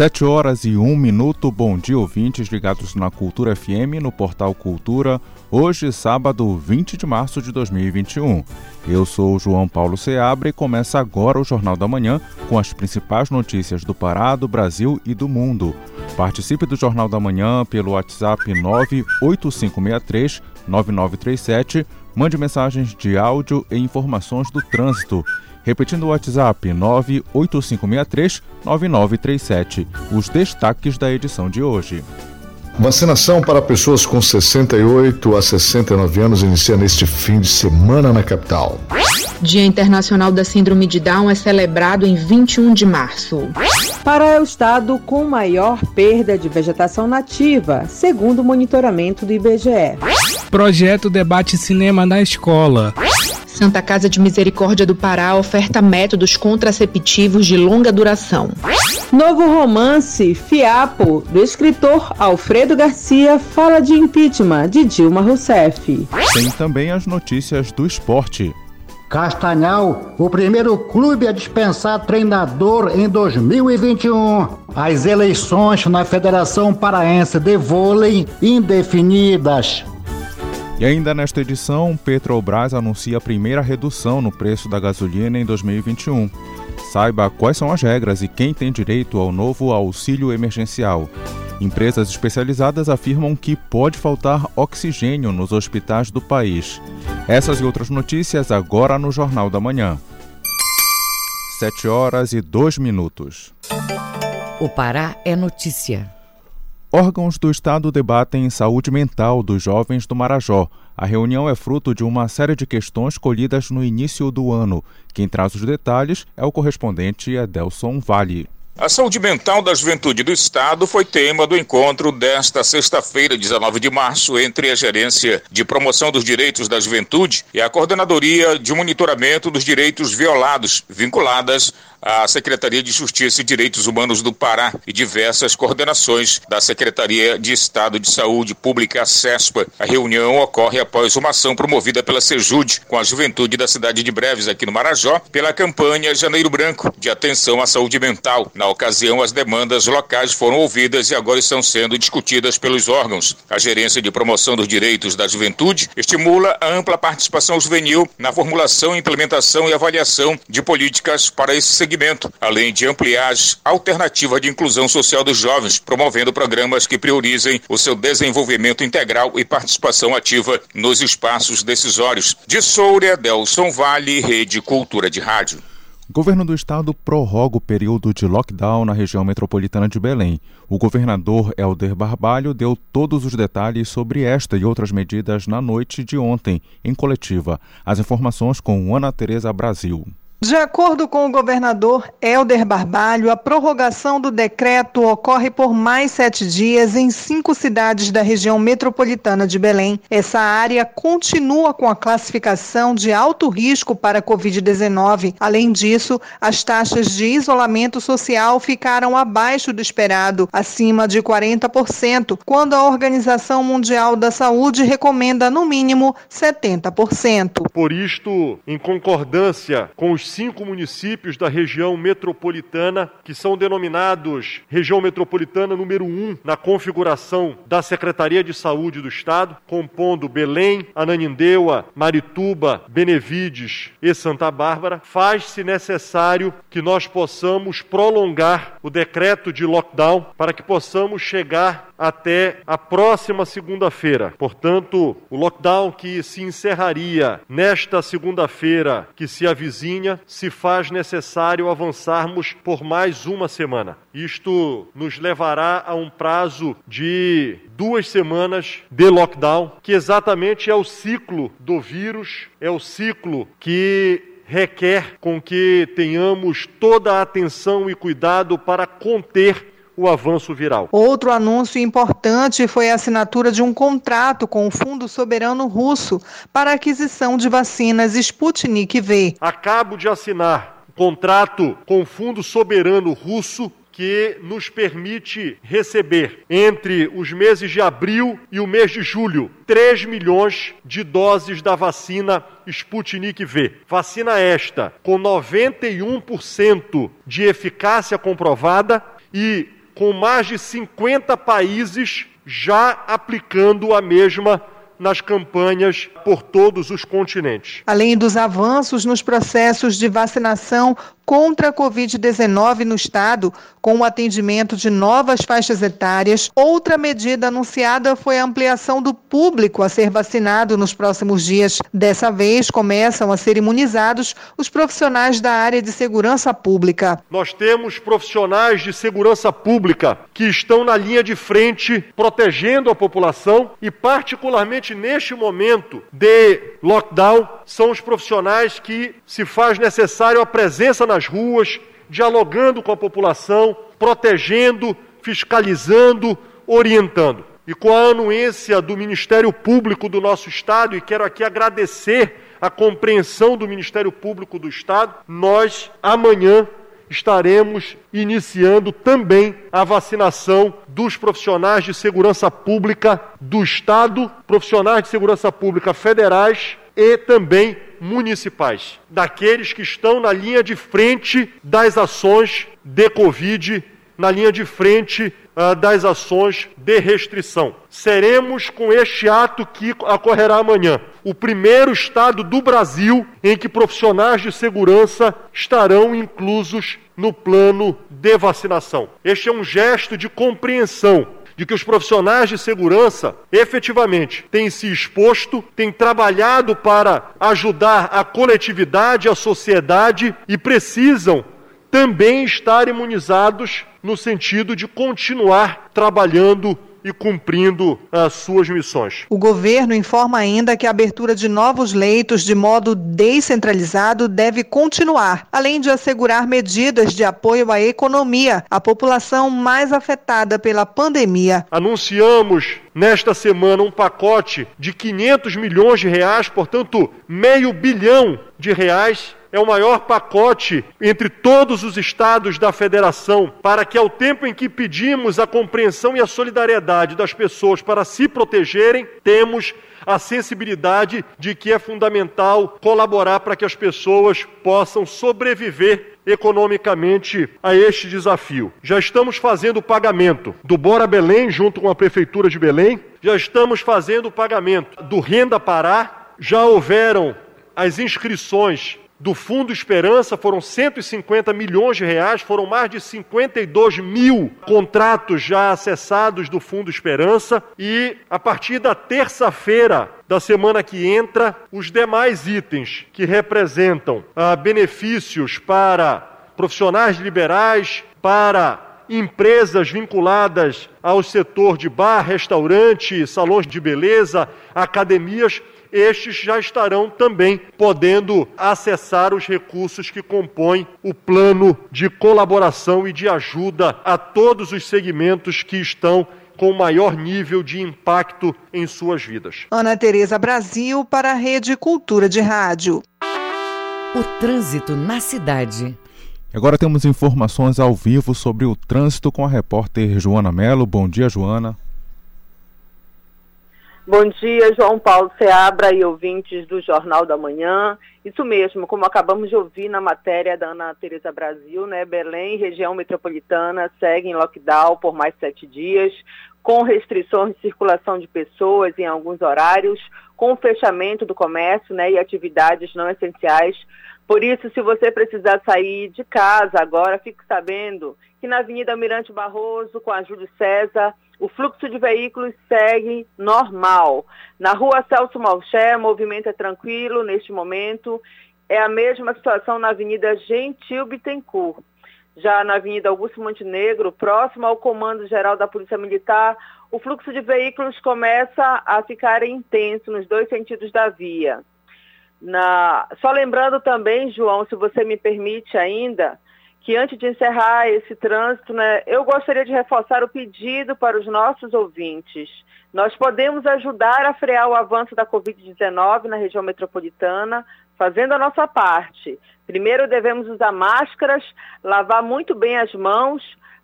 Sete horas e um minuto. Bom dia, ouvintes ligados na Cultura FM, no portal Cultura. Hoje, sábado 20 de março de 2021. Eu sou João Paulo Seabra e começa agora o Jornal da Manhã com as principais notícias do Pará, do Brasil e do mundo. Participe do Jornal da Manhã pelo WhatsApp 98563 9937. Mande mensagens de áudio e informações do trânsito. Repetindo o WhatsApp 98563 9937. Os destaques da edição de hoje. Vacinação para pessoas com 68 a 69 anos inicia neste fim de semana na capital. Dia Internacional da Síndrome de Down é celebrado em 21 de março. Pará é o estado com maior perda de vegetação nativa, segundo o monitoramento do IBGE. Projeto debate cinema na escola. Santa Casa de Misericórdia do Pará oferta métodos contraceptivos de longa duração. Novo romance, Fiapo, do escritor Alfredo Garcia, fala de impeachment de Dilma Rousseff. Tem também as notícias do esporte. Castanhal, o primeiro clube a dispensar treinador em 2021. As eleições na Federação Paraense de Vôlei indefinidas. E ainda nesta edição, Petrobras anuncia a primeira redução no preço da gasolina em 2021. Saiba quais são as regras e quem tem direito ao novo auxílio emergencial. Empresas especializadas afirmam que pode faltar oxigênio nos hospitais do país. Essas e outras notícias agora no Jornal da Manhã. 7 horas e 2 minutos. O Pará é notícia. Órgãos do Estado debatem saúde mental dos jovens do Marajó. A reunião é fruto de uma série de questões colhidas no início do ano. Quem traz os detalhes é o correspondente Adelson Vale. A saúde mental da juventude do Estado foi tema do encontro desta sexta-feira, 19 de março, entre a Gerência de Promoção dos Direitos da Juventude e a Coordenadoria de Monitoramento dos Direitos Violados, vinculadas à Secretaria de Justiça e Direitos Humanos do Pará e diversas coordenações da Secretaria de Estado de Saúde Pública, a CESPA. A reunião ocorre após uma ação promovida pela Sejude com a juventude da cidade de Breves, aqui no Marajó, pela campanha Janeiro Branco, de atenção à saúde mental. Na ocasião, as demandas locais foram ouvidas e agora estão sendo discutidas pelos órgãos. A Gerência de Promoção dos Direitos da Juventude estimula a ampla participação juvenil na formulação, implementação e avaliação de políticas para esse segmento, além de ampliar as alternativas de inclusão social dos jovens, promovendo programas que priorizem o seu desenvolvimento integral e participação ativa nos espaços decisórios. De Soura, Delson Vale, Rede Cultura de Rádio. O governo do estado prorroga o período de lockdown na região metropolitana de Belém. O governador Helder Barbalho deu todos os detalhes sobre esta e outras medidas na noite de ontem, em coletiva. As informações com Ana Tereza Brasil. De acordo com o governador Helder Barbalho, a prorrogação do decreto ocorre por mais sete dias em cinco cidades da região metropolitana de Belém. Essa área continua com a classificação de alto risco para a Covid-19. Além disso, as taxas de isolamento social ficaram abaixo do esperado, acima de 40%, quando a Organização Mundial da Saúde recomenda no mínimo 70%. Por isto, em concordância com os cinco municípios da região metropolitana, que são denominados região metropolitana número um na configuração da Secretaria de Saúde do Estado, compondo Belém, Ananindeua, Marituba, Benevides e Santa Bárbara, faz-se necessário que nós possamos prolongar o decreto de lockdown para que possamos chegar até a próxima segunda-feira. Portanto, o lockdown que se encerraria nesta segunda-feira que se avizinha, se faz necessário avançarmos por mais uma semana. Isto nos levará a um prazo de duas semanas de lockdown, que exatamente é o ciclo do vírus, é o ciclo que requer com que tenhamos toda a atenção e cuidado para conter o avanço viral. Outro anúncio importante foi a assinatura de um contrato com o Fundo Soberano Russo para aquisição de vacinas Sputnik V. Acabo de assinar contrato com o Fundo Soberano Russo que nos permite receber, entre os meses de abril e o mês de julho, 3 milhões de doses da vacina Sputnik V. Vacina esta com 91% de eficácia comprovada e com mais de 50 países já aplicando a mesma nas campanhas por todos os continentes. Além dos avanços nos processos de vacinação contra a Covid-19 no estado, com o atendimento de novas faixas etárias, outra medida anunciada foi a ampliação do público a ser vacinado nos próximos dias. Dessa vez, começam a ser imunizados os profissionais da área de segurança pública. Nós temos profissionais de segurança pública que estão na linha de frente protegendo a população e, particularmente neste momento de lockdown, são os profissionais que se faz necessário a presença nas ruas, dialogando com a população, protegendo, fiscalizando, orientando. E com a anuência do Ministério Público do nosso Estado, e quero aqui agradecer a compreensão do Ministério Público do Estado, nós amanhã estaremos iniciando também a vacinação dos profissionais de segurança pública do Estado, profissionais de segurança pública federais e também municipais, daqueles que estão na linha de frente das ações de Covid, na linha de frente uh, das ações de restrição. Seremos, com este ato que ocorrerá amanhã, o primeiro estado do Brasil em que profissionais de segurança estarão inclusos no plano de vacinação. Este é um gesto de compreensão de que os profissionais de segurança efetivamente têm se exposto, têm trabalhado para ajudar a coletividade, a sociedade e precisam também estar imunizados no sentido de continuar trabalhando e cumprindo as suas missões. O governo informa ainda que a abertura de novos leitos de modo descentralizado deve continuar, além de assegurar medidas de apoio à economia, à população mais afetada pela pandemia. Anunciamos nesta semana um pacote de 500 milhões de reais, portanto, meio bilhão de reais é o maior pacote entre todos os estados da federação, para que, ao tempo em que pedimos a compreensão e a solidariedade das pessoas para se protegerem, temos a sensibilidade de que é fundamental colaborar para que as pessoas possam sobreviver economicamente a este desafio. Já estamos fazendo o pagamento do Bora Belém junto com a prefeitura de Belém, já estamos fazendo o pagamento do Renda Pará, já houveram as inscrições do Fundo Esperança foram 150 milhões de reais, foram mais de 52 mil contratos já acessados do Fundo Esperança. E a partir da terça-feira da semana que entra, os demais itens que representam ah, benefícios para profissionais liberais, para empresas vinculadas ao setor de bar, restaurante, salões de beleza, academias, estes já estarão também podendo acessar os recursos que compõem o plano de colaboração e de ajuda a todos os segmentos que estão com maior nível de impacto em suas vidas. Ana Tereza Brasil para a Rede Cultura de Rádio. O trânsito na cidade. Agora temos informações ao vivo sobre o trânsito com a repórter Joana Melo. Bom dia, Joana. Bom dia, João Paulo Seabra e ouvintes do Jornal da Manhã. Isso mesmo, como acabamos de ouvir na matéria da Ana Tereza Brasil, né? Belém, região metropolitana, segue em lockdown por mais sete dias, com restrições de circulação de pessoas em alguns horários, com o fechamento do comércio né, e atividades não essenciais. Por isso, se você precisar sair de casa agora, fique sabendo que na Avenida Mirante Barroso, com a Júlio César, o fluxo de veículos segue normal. Na rua Celso Malcher, movimento é tranquilo neste momento. É a mesma situação na Avenida Gentil Bittencourt. Já na Avenida Augusto Montenegro, próximo ao Comando Geral da Polícia Militar, o fluxo de veículos começa a ficar intenso nos dois sentidos da via. Na... Só lembrando também, João, se você me permite ainda, que antes de encerrar esse trânsito, né, eu gostaria de reforçar o pedido para os nossos ouvintes. Nós podemos ajudar a frear o avanço da Covid-19 na região metropolitana, fazendo a nossa parte. Primeiro devemos usar máscaras, lavar muito bem as mãos,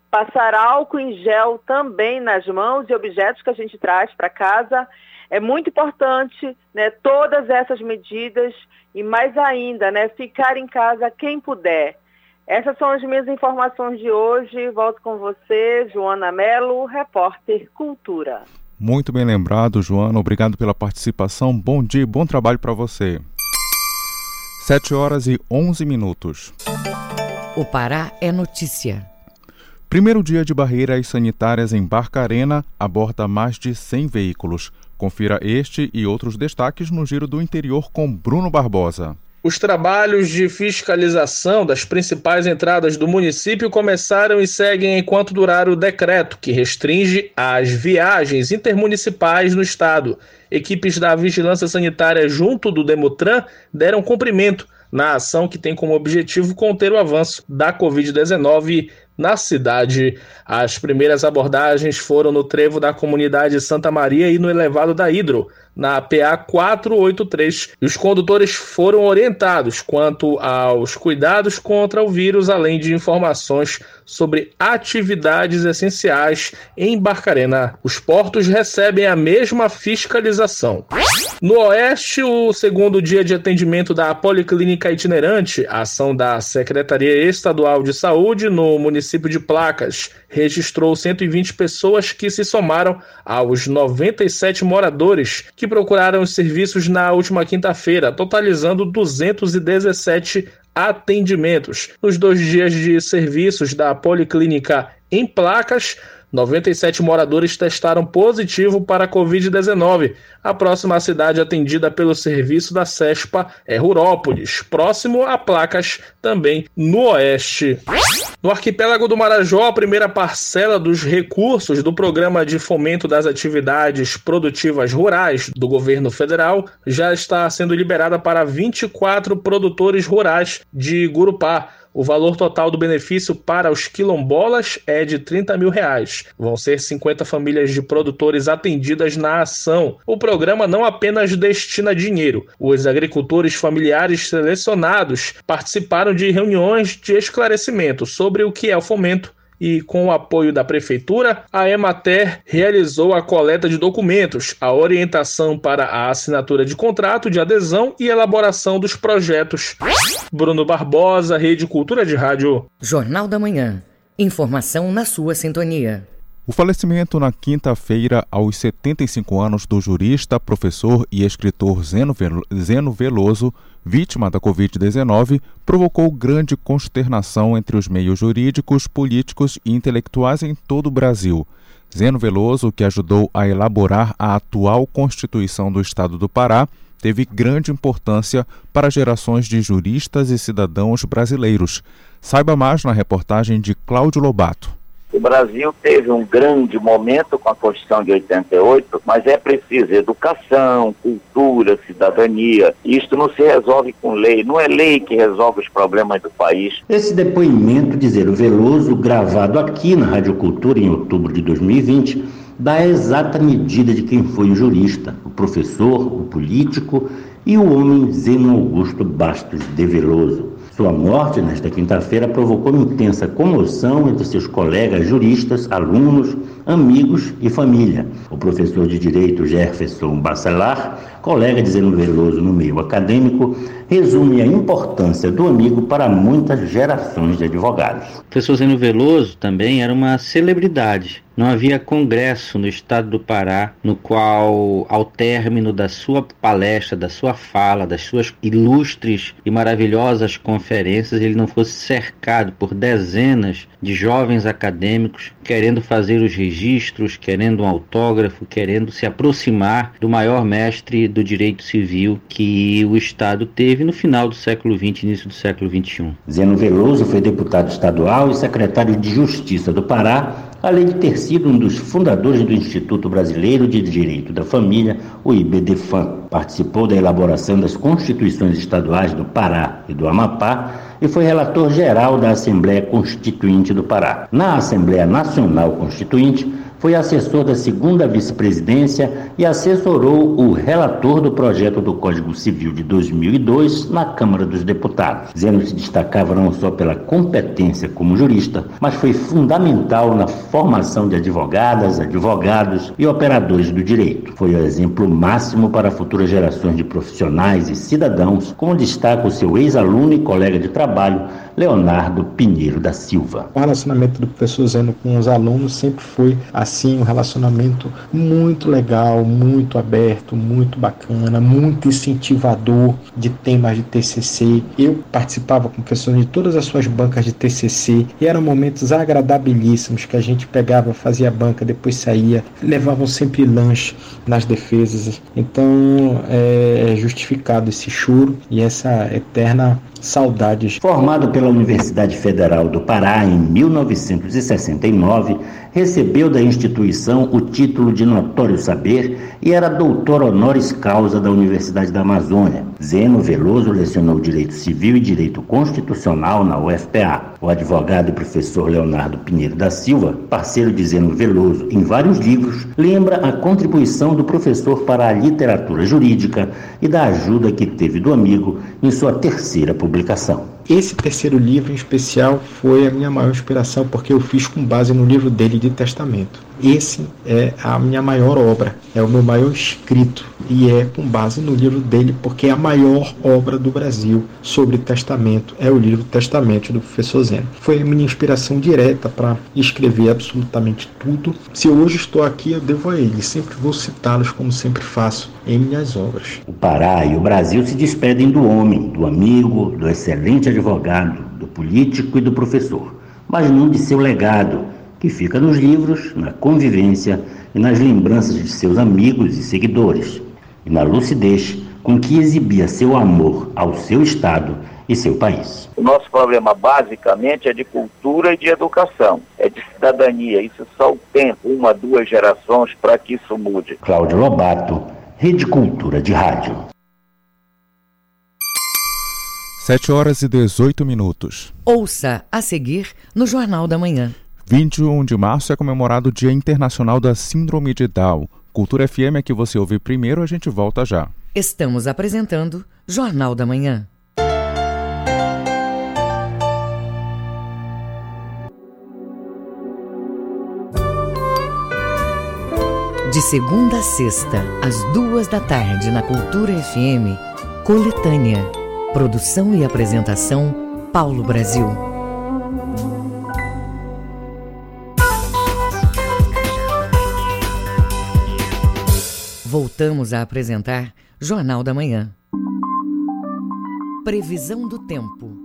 passar álcool em gel também nas mãos e objetos que a gente traz para casa. É muito importante né, todas essas medidas e mais ainda, né, ficar em casa quem puder. Essas são as minhas informações de hoje. Volto com você, Joana Melo, repórter Cultura. Muito bem lembrado, Joana. Obrigado pela participação. Bom dia e bom trabalho para você. 7 horas e 11 minutos. O Pará é notícia. Primeiro dia de barreiras sanitárias em Barcarena aborda mais de 100 veículos. Confira este e outros destaques no Giro do Interior com Bruno Barbosa. Os trabalhos de fiscalização das principais entradas do município começaram e seguem enquanto durar o decreto que restringe as viagens intermunicipais no estado. Equipes da Vigilância Sanitária junto do Demutran deram cumprimento na ação que tem como objetivo conter o avanço da Covid-19 na cidade. As primeiras abordagens foram no trevo da comunidade Santa Maria e no elevado da Hidro na PA 483 e os condutores foram orientados quanto aos cuidados contra o vírus, além de informações sobre atividades essenciais em Barcarena. Os portos recebem a mesma fiscalização. No Oeste, o segundo dia de atendimento da Policlínica Itinerante, ação da Secretaria Estadual de Saúde no município de Placas, registrou 120 pessoas que se somaram aos 97 moradores que procuraram os serviços na última quinta-feira, totalizando 217 atendimentos. Nos dois dias de serviços da Policlínica em Placas, 97 moradores testaram positivo para a Covid-19. A próxima cidade atendida pelo serviço da CESPA é Rurópolis, próximo a Placas, também no oeste. No arquipélago do Marajó, a primeira parcela dos recursos do Programa de Fomento das Atividades Produtivas Rurais do governo federal já está sendo liberada para 24 produtores rurais de Gurupá. O valor total do benefício para os quilombolas é de 30 mil reais. Vão ser 50 famílias de produtores atendidas na ação. O programa não apenas destina dinheiro. Os agricultores familiares selecionados participaram de reuniões de esclarecimento sobre o que é o fomento e, com o apoio da Prefeitura, a Emater realizou a coleta de documentos, a orientação para a assinatura de contrato de adesão e elaboração dos projetos. Bruno Barbosa, Rede Cultura de Rádio. Jornal da Manhã. Informação na sua sintonia. O falecimento na quinta-feira, aos 75 anos, do jurista, professor e escritor Zeno Veloso, vítima da Covid-19, provocou grande consternação entre os meios jurídicos, políticos e intelectuais em todo o Brasil. Zeno Veloso, que ajudou a elaborar a atual Constituição do Estado do Pará, teve grande importância para gerações de juristas e cidadãos brasileiros. Saiba mais na reportagem de Cláudio Lobato. O Brasil teve um grande momento com a Constituição de 88, mas é preciso educação, cultura, cidadania. Isto não se resolve com lei, não é lei que resolve os problemas do país. Esse depoimento de Zero Veloso, gravado aqui na Rádio Cultura em outubro de 2020, dá a exata medida de quem foi o jurista, o professor, o político e o homem Zeno Augusto Bastos de Veloso. Sua morte, nesta quinta-feira, provocou intensa comoção entre seus colegas juristas, alunos, amigos e família. O professor de Direito Jefferson Bacelar, colega de Zeno Veloso no meio acadêmico, resume a importância do amigo para muitas gerações de advogados. O professor Zeno Veloso também era uma celebridade não havia congresso no estado do Pará no qual, ao término da sua palestra, da sua fala, das suas ilustres e maravilhosas conferências, ele não fosse cercado por dezenas de jovens acadêmicos querendo fazer os registros, querendo um autógrafo, querendo se aproximar do maior mestre do direito civil que o Estado teve no final do século XX, início do século XXI. Zeno Veloso foi deputado estadual e secretário de Justiça do Pará além de ter sido um dos fundadores do Instituto Brasileiro de Direito da Família, o IBDFAM. Participou da elaboração das constituições estaduais do Pará e do Amapá e foi relator geral da Assembleia Constituinte do Pará. Na Assembleia Nacional Constituinte, foi assessor da segunda vice-presidência e assessorou o relator do projeto do Código Civil de 2002 na Câmara dos Deputados. Zeno se destacava não só pela competência como jurista, mas foi fundamental na formação de advogadas, advogados e operadores do direito. Foi o exemplo máximo para futuras gerações de profissionais e cidadãos, como destaca o seu ex-aluno e colega de trabalho, Leonardo Pinheiro da Silva. O relacionamento do professor Zeno com os alunos sempre foi assim, um relacionamento muito legal, muito aberto, muito bacana, muito incentivador de temas de TCC. Eu participava com professores de todas as suas bancas de TCC e eram momentos agradabilíssimos que a gente pegava, fazia banca, depois saía, levavam sempre lanche nas defesas. Então é justificado esse choro e essa eterna saudades. Formado pela Universidade Federal do Pará em 1969, recebeu da instituição o título de notório saber e era doutor honoris causa da Universidade da Amazônia. Zeno Veloso lecionou Direito Civil e Direito Constitucional na UFPA. O advogado e professor Leonardo Pinheiro da Silva, parceiro de Zeno Veloso em vários livros, lembra a contribuição do professor para a literatura jurídica e da ajuda que teve do amigo em sua terceira publicação. Esse terceiro livro em especial foi a minha maior inspiração porque eu fiz com base no livro dele de testamento. Esse é a minha maior obra, é o meu maior escrito e é com base no livro dele porque é a maior obra do Brasil sobre testamento, é o livro Testamento do professor Zeno. Foi a minha inspiração direta para escrever absolutamente tudo. Se hoje estou aqui, eu devo a ele, sempre vou citá-los como sempre faço em minhas obras. O Pará e o Brasil se despedem do homem, do amigo, do excelente advogado, do político e do professor, mas não de seu legado, que fica nos livros, na convivência e nas lembranças de seus amigos e seguidores, e na lucidez com que exibia seu amor ao seu Estado e seu país. O nosso problema basicamente é de cultura e de educação, é de cidadania. Isso só o tempo, uma, duas gerações, para que isso mude. Cláudio Lobato, Rede Cultura de Rádio. 7 horas e 18 minutos. Ouça a seguir no Jornal da Manhã. 21 de março é comemorado o Dia Internacional da Síndrome de Down. Cultura FM é que você ouve primeiro, a gente volta já. Estamos apresentando Jornal da Manhã. De segunda a sexta, às duas da tarde, na Cultura FM, Coletânea. Produção e apresentação, Paulo Brasil. Voltamos a apresentar Jornal da Manhã. Previsão do tempo.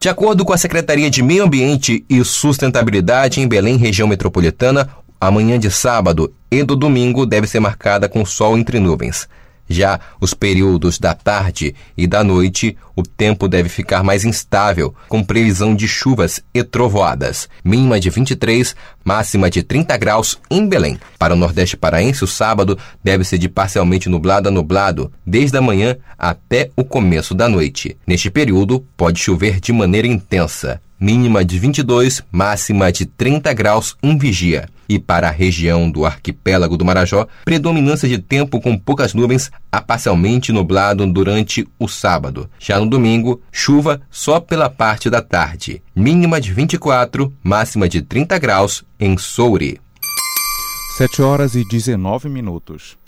De acordo com a Secretaria de Meio Ambiente e Sustentabilidade em Belém, região metropolitana, a manhã de sábado e do domingo deve ser marcada com sol entre nuvens. Já os períodos da tarde e da noite, o tempo deve ficar mais instável, com previsão de chuvas e trovoadas. Mínima de 23, máxima de 30 graus em Belém. Para o Nordeste Paraense, o sábado deve ser de parcialmente nublado a nublado, desde a manhã até o começo da noite. Neste período, pode chover de maneira intensa mínima de 22, máxima de 30 graus em Vigia. E para a região do arquipélago do Marajó, predominância de tempo com poucas nuvens a parcialmente nublado durante o sábado. Já no domingo, chuva só pela parte da tarde. Mínima de 24, máxima de 30 graus em Soure. 7 horas e 19 minutos.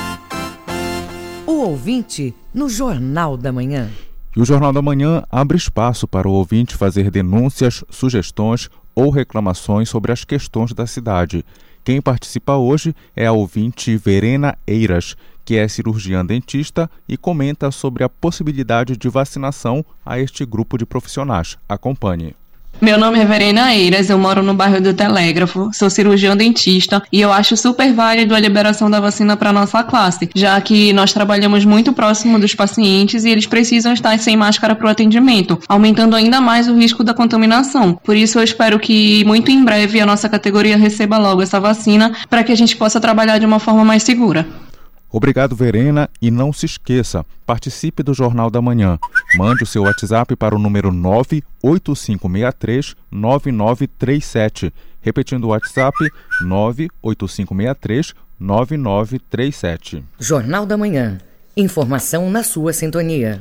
O ouvinte no Jornal da Manhã. E o Jornal da Manhã abre espaço para o ouvinte fazer denúncias, sugestões ou reclamações sobre as questões da cidade. Quem participa hoje é a ouvinte Verena Eiras, que é cirurgiã dentista e comenta sobre a possibilidade de vacinação a este grupo de profissionais. Acompanhe. Meu nome é Verena Eiras, eu moro no bairro do Telégrafo, sou cirurgião dentista e eu acho super válido a liberação da vacina para nossa classe, já que nós trabalhamos muito próximo dos pacientes e eles precisam estar sem máscara para o atendimento, aumentando ainda mais o risco da contaminação. Por isso eu espero que muito em breve a nossa categoria receba logo essa vacina para que a gente possa trabalhar de uma forma mais segura. Obrigado, Verena, e não se esqueça, participe do Jornal da Manhã. Mande o seu WhatsApp para o número 98563 9937. Repetindo o WhatsApp, 98563 9937. Jornal da Manhã. Informação na sua sintonia.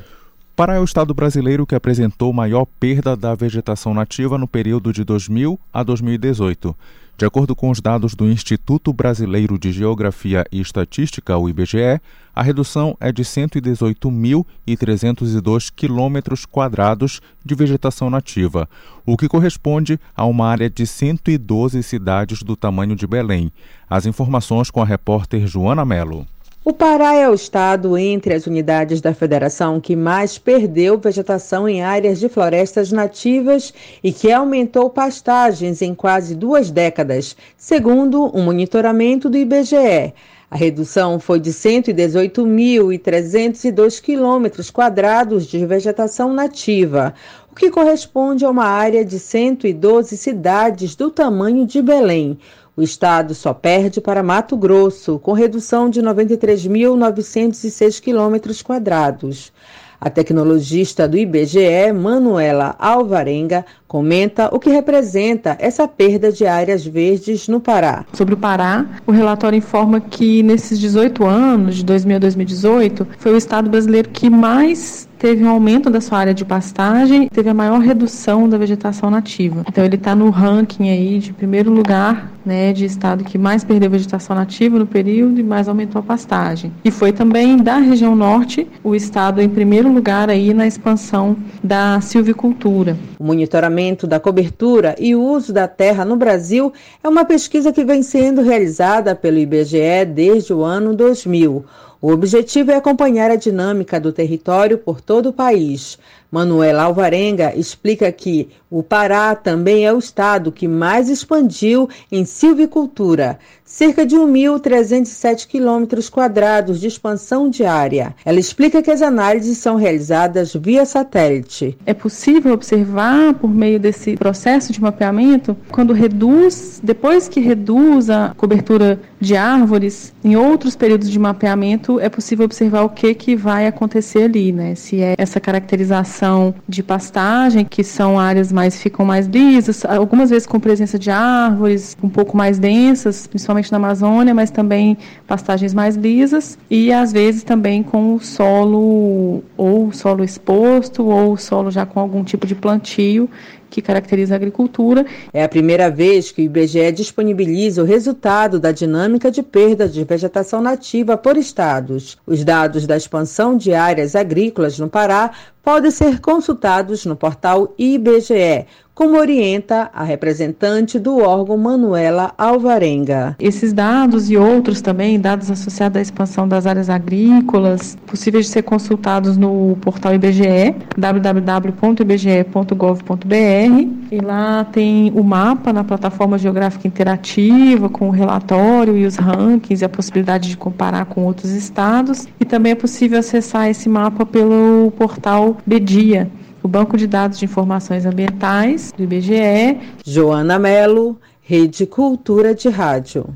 Pará é o estado brasileiro que apresentou maior perda da vegetação nativa no período de 2000 a 2018. De acordo com os dados do Instituto Brasileiro de Geografia e Estatística, o IBGE, a redução é de 118.302 quilômetros quadrados de vegetação nativa, o que corresponde a uma área de 112 cidades do tamanho de Belém. As informações com a repórter Joana Melo. O Pará é o estado entre as unidades da federação que mais perdeu vegetação em áreas de florestas nativas e que aumentou pastagens em quase duas décadas, segundo um monitoramento do IBGE. A redução foi de 118.302 quilômetros quadrados de vegetação nativa, o que corresponde a uma área de 112 cidades do tamanho de Belém. O estado só perde para Mato Grosso, com redução de 93.906 quilômetros quadrados. A tecnologista do IBGE, Manuela Alvarenga, comenta o que representa essa perda de áreas verdes no Pará. Sobre o Pará, o relatório informa que nesses 18 anos, de 2000 a 2018, foi o estado brasileiro que mais teve um aumento da sua área de pastagem, teve a maior redução da vegetação nativa. Então ele está no ranking aí de primeiro lugar, né, de estado que mais perdeu vegetação nativa no período e mais aumentou a pastagem. E foi também da região norte o estado em primeiro lugar aí na expansão da silvicultura. O monitoramento da cobertura e uso da terra no Brasil é uma pesquisa que vem sendo realizada pelo IBGE desde o ano 2000. O objetivo é acompanhar a dinâmica do território por todo o país. Manuela Alvarenga explica que o Pará também é o estado que mais expandiu em silvicultura, cerca de 1.307 quilômetros quadrados de expansão diária. Ela explica que as análises são realizadas via satélite. É possível observar por meio desse processo de mapeamento quando reduz, depois que reduz a cobertura de árvores, em outros períodos de mapeamento é possível observar o que que vai acontecer ali, né? Se é essa caracterização de pastagem, que são áreas mais ficam mais lisas, algumas vezes com presença de árvores um pouco mais densas, principalmente na Amazônia, mas também pastagens mais lisas e às vezes também com o solo ou solo exposto ou solo já com algum tipo de plantio que caracteriza a agricultura. É a primeira vez que o IBGE disponibiliza o resultado da dinâmica de perda de vegetação nativa por estados. Os dados da expansão de áreas agrícolas no Pará podem ser consultados no portal IBGE, como orienta a representante do órgão Manuela Alvarenga. Esses dados e outros também, dados associados à expansão das áreas agrícolas, possíveis de ser consultados no portal IBGE, www.ibge.gov.br, e lá tem o mapa na plataforma geográfica interativa com o relatório e os rankings e a possibilidade de comparar com outros estados, e também é possível acessar esse mapa pelo portal Bedia o Banco de Dados de Informações Ambientais do IBGE. Joana Melo, Rede Cultura de Rádio.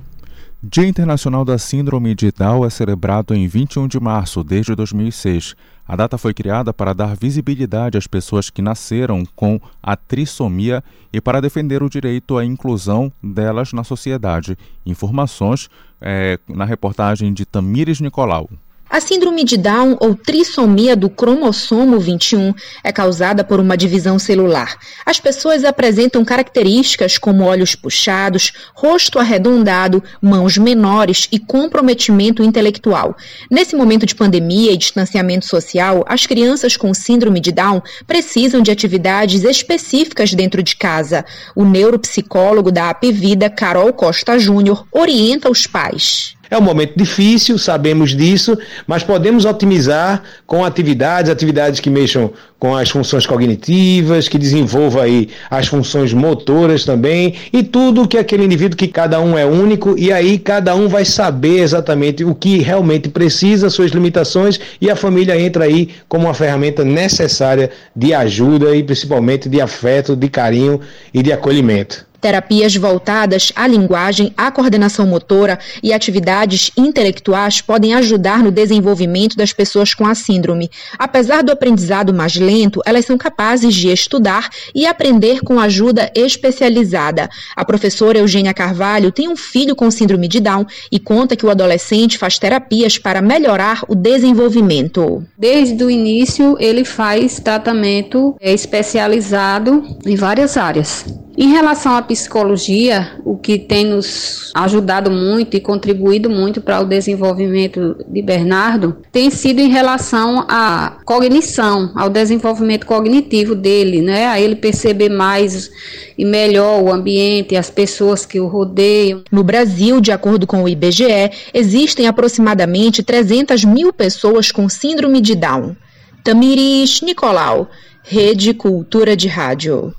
Dia Internacional da Síndrome de Down é celebrado em 21 de março desde 2006. A data foi criada para dar visibilidade às pessoas que nasceram com a trissomia e para defender o direito à inclusão delas na sociedade. Informações é, na reportagem de Tamires Nicolau. A síndrome de Down ou trissomia do cromossomo 21 é causada por uma divisão celular. As pessoas apresentam características como olhos puxados, rosto arredondado, mãos menores e comprometimento intelectual. Nesse momento de pandemia e distanciamento social, as crianças com síndrome de Down precisam de atividades específicas dentro de casa. O neuropsicólogo da Apvida, Carol Costa Júnior, orienta os pais. É um momento difícil, sabemos disso, mas podemos otimizar com atividades, atividades que mexam com as funções cognitivas, que desenvolva aí as funções motoras também, e tudo que aquele indivíduo que cada um é único, e aí cada um vai saber exatamente o que realmente precisa, suas limitações, e a família entra aí como uma ferramenta necessária de ajuda e principalmente de afeto, de carinho e de acolhimento. Terapias voltadas à linguagem, à coordenação motora e atividades intelectuais podem ajudar no desenvolvimento das pessoas com a síndrome. Apesar do aprendizado mais lento, elas são capazes de estudar e aprender com ajuda especializada. A professora Eugênia Carvalho tem um filho com síndrome de Down e conta que o adolescente faz terapias para melhorar o desenvolvimento. Desde o início, ele faz tratamento especializado em várias áreas. Em relação à psicologia, o que tem nos ajudado muito e contribuído muito para o desenvolvimento de Bernardo tem sido em relação à cognição, ao desenvolvimento cognitivo dele, né? A ele perceber mais e melhor o ambiente, as pessoas que o rodeiam. No Brasil, de acordo com o IBGE, existem aproximadamente 300 mil pessoas com síndrome de Down. Tamiris Nicolau, Rede Cultura de Rádio.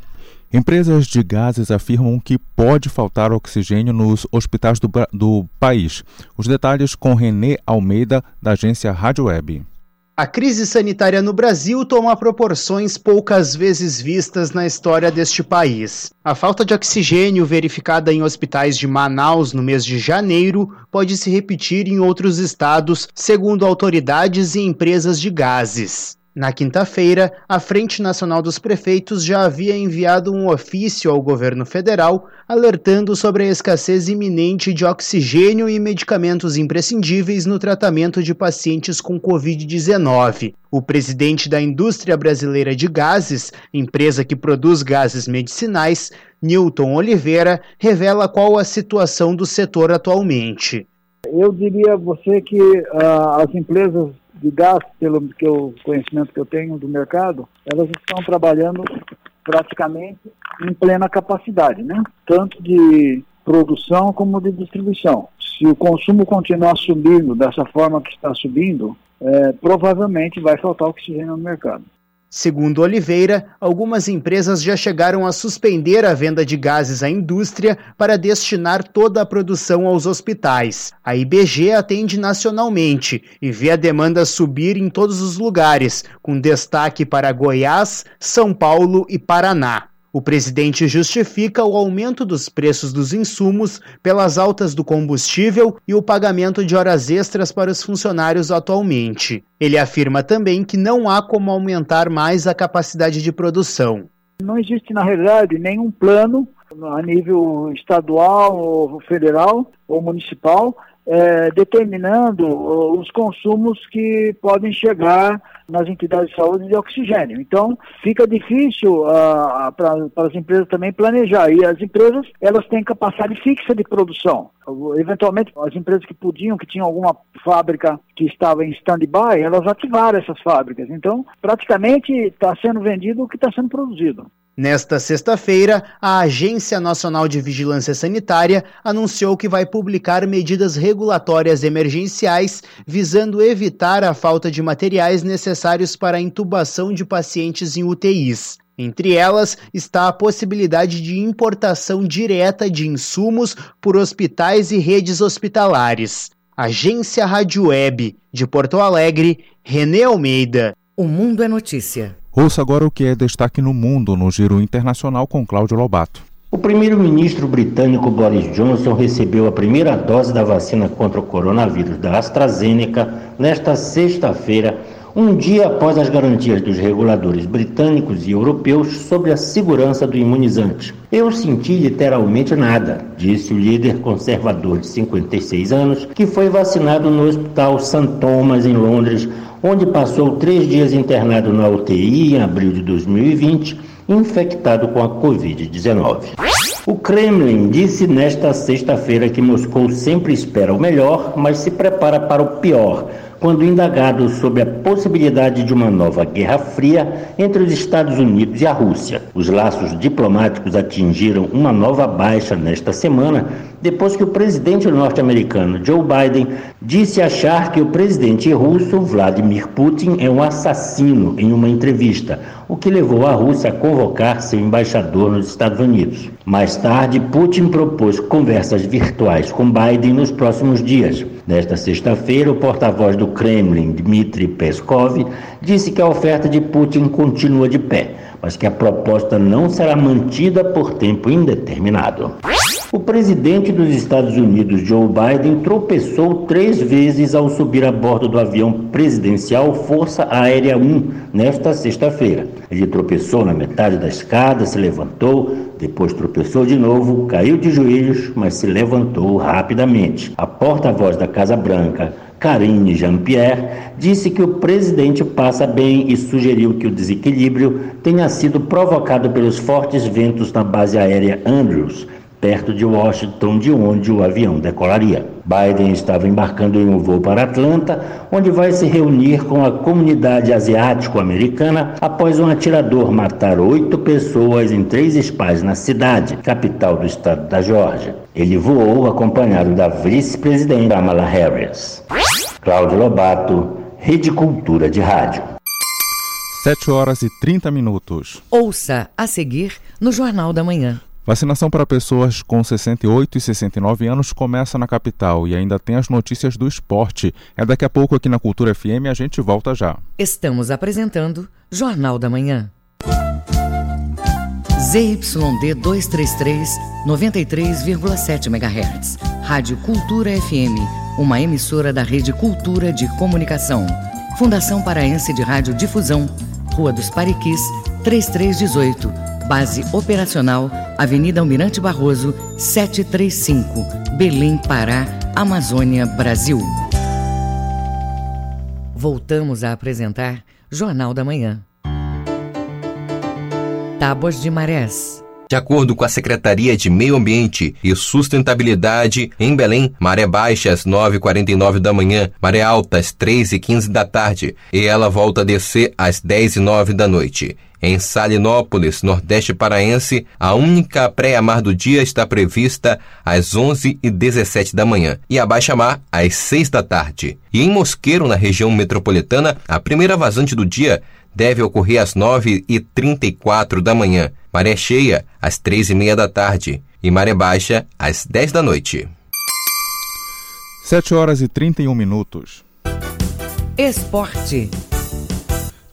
Empresas de gases afirmam que pode faltar oxigênio nos hospitais do, do país. Os detalhes com Renê Almeida, da agência Rádio Web. A crise sanitária no Brasil toma proporções poucas vezes vistas na história deste país. A falta de oxigênio verificada em hospitais de Manaus no mês de janeiro pode se repetir em outros estados, segundo autoridades e empresas de gases. Na quinta-feira, a Frente Nacional dos Prefeitos já havia enviado um ofício ao governo federal alertando sobre a escassez iminente de oxigênio e medicamentos imprescindíveis no tratamento de pacientes com Covid-19. O presidente da Indústria Brasileira de Gases, empresa que produz gases medicinais, Newton Oliveira, revela qual a situação do setor atualmente. Eu diria a você que uh, as empresas de gás, pelo que eu, conhecimento que eu tenho do mercado, elas estão trabalhando praticamente em plena capacidade, né? Tanto de produção como de distribuição. Se o consumo continuar subindo dessa forma que está subindo, é, provavelmente vai faltar oxigênio no mercado. Segundo Oliveira, algumas empresas já chegaram a suspender a venda de gases à indústria para destinar toda a produção aos hospitais. A IBG atende nacionalmente e vê a demanda subir em todos os lugares, com destaque para Goiás, São Paulo e Paraná. O presidente justifica o aumento dos preços dos insumos pelas altas do combustível e o pagamento de horas extras para os funcionários atualmente. Ele afirma também que não há como aumentar mais a capacidade de produção. Não existe, na realidade, nenhum plano a nível estadual, ou federal ou municipal é, determinando os consumos que podem chegar nas entidades de saúde de oxigênio. Então, fica difícil uh, para as empresas também planejar. E as empresas, elas têm capacidade fixa de produção. Eventualmente, as empresas que podiam, que tinham alguma fábrica que estava em stand-by, elas ativaram essas fábricas. Então, praticamente está sendo vendido o que está sendo produzido. Nesta sexta-feira, a Agência Nacional de Vigilância Sanitária anunciou que vai publicar medidas regulatórias emergenciais visando evitar a falta de materiais necessários para a intubação de pacientes em UTIs. Entre elas está a possibilidade de importação direta de insumos por hospitais e redes hospitalares. Agência Rádio Web, de Porto Alegre, Renê Almeida. O Mundo é Notícia. Ouça agora o que é destaque no mundo no Giro Internacional com Cláudio Lobato. O primeiro-ministro britânico Boris Johnson recebeu a primeira dose da vacina contra o coronavírus da AstraZeneca nesta sexta-feira, um dia após as garantias dos reguladores britânicos e europeus sobre a segurança do imunizante. Eu senti literalmente nada, disse o líder conservador de 56 anos, que foi vacinado no Hospital St. Thomas, em Londres, onde passou três dias internado na UTI em abril de 2020, infectado com a Covid-19. O Kremlin disse nesta sexta-feira que Moscou sempre espera o melhor, mas se prepara para o pior quando indagado sobre a possibilidade de uma nova Guerra Fria entre os Estados Unidos e a Rússia. Os laços diplomáticos atingiram uma nova baixa nesta semana, depois que o presidente norte-americano Joe Biden disse achar que o presidente russo Vladimir Putin é um assassino em uma entrevista, o que levou a Rússia a convocar seu embaixador nos Estados Unidos. Mais tarde, Putin propôs conversas virtuais com Biden nos próximos dias. Nesta sexta-feira, o porta-voz do Kremlin, Dmitry Peskov, disse que a oferta de Putin continua de pé, mas que a proposta não será mantida por tempo indeterminado. O presidente dos Estados Unidos, Joe Biden, tropeçou três vezes ao subir a bordo do avião presidencial Força Aérea 1 nesta sexta-feira. Ele tropeçou na metade da escada, se levantou, depois tropeçou de novo, caiu de joelhos, mas se levantou rapidamente. A porta-voz da Casa Branca, Karine Jean-Pierre, disse que o presidente passa bem e sugeriu que o desequilíbrio tenha sido provocado pelos fortes ventos na base aérea Andrews perto de Washington, de onde o avião decolaria. Biden estava embarcando em um voo para Atlanta, onde vai se reunir com a comunidade asiático-americana após um atirador matar oito pessoas em três spas na cidade, capital do estado da Geórgia. Ele voou acompanhado da vice-presidente Kamala Harris. Cláudio Lobato, Rede Cultura de Rádio. 7 horas e 30 minutos. Ouça a seguir no Jornal da Manhã. Vacinação para pessoas com 68 e 69 anos começa na capital e ainda tem as notícias do esporte. É daqui a pouco aqui na Cultura FM a gente volta já. Estamos apresentando Jornal da Manhã. ZYD 233, 93,7 MHz. Rádio Cultura FM, uma emissora da Rede Cultura de Comunicação. Fundação Paraense de Rádio Difusão, Rua dos Pariquis, 3318. Base operacional, Avenida Almirante Barroso, 735, Belém, Pará, Amazônia, Brasil. Voltamos a apresentar Jornal da Manhã. Tábuas de Marés. De acordo com a Secretaria de Meio Ambiente e Sustentabilidade, em Belém, maré baixa às 9h49 da manhã, maré alta às 3h15 da tarde, e ela volta a descer às 10h09 da noite. Em Salinópolis, Nordeste Paraense, a única pré-mar do dia está prevista às 11h17 da manhã e a baixa-mar às 6 da tarde. E em Mosqueiro, na região metropolitana, a primeira vazante do dia deve ocorrer às 9h34 da manhã, maré cheia às 3h30 da tarde e maré baixa às 10 da noite. 7 horas e 31 minutos. Esporte.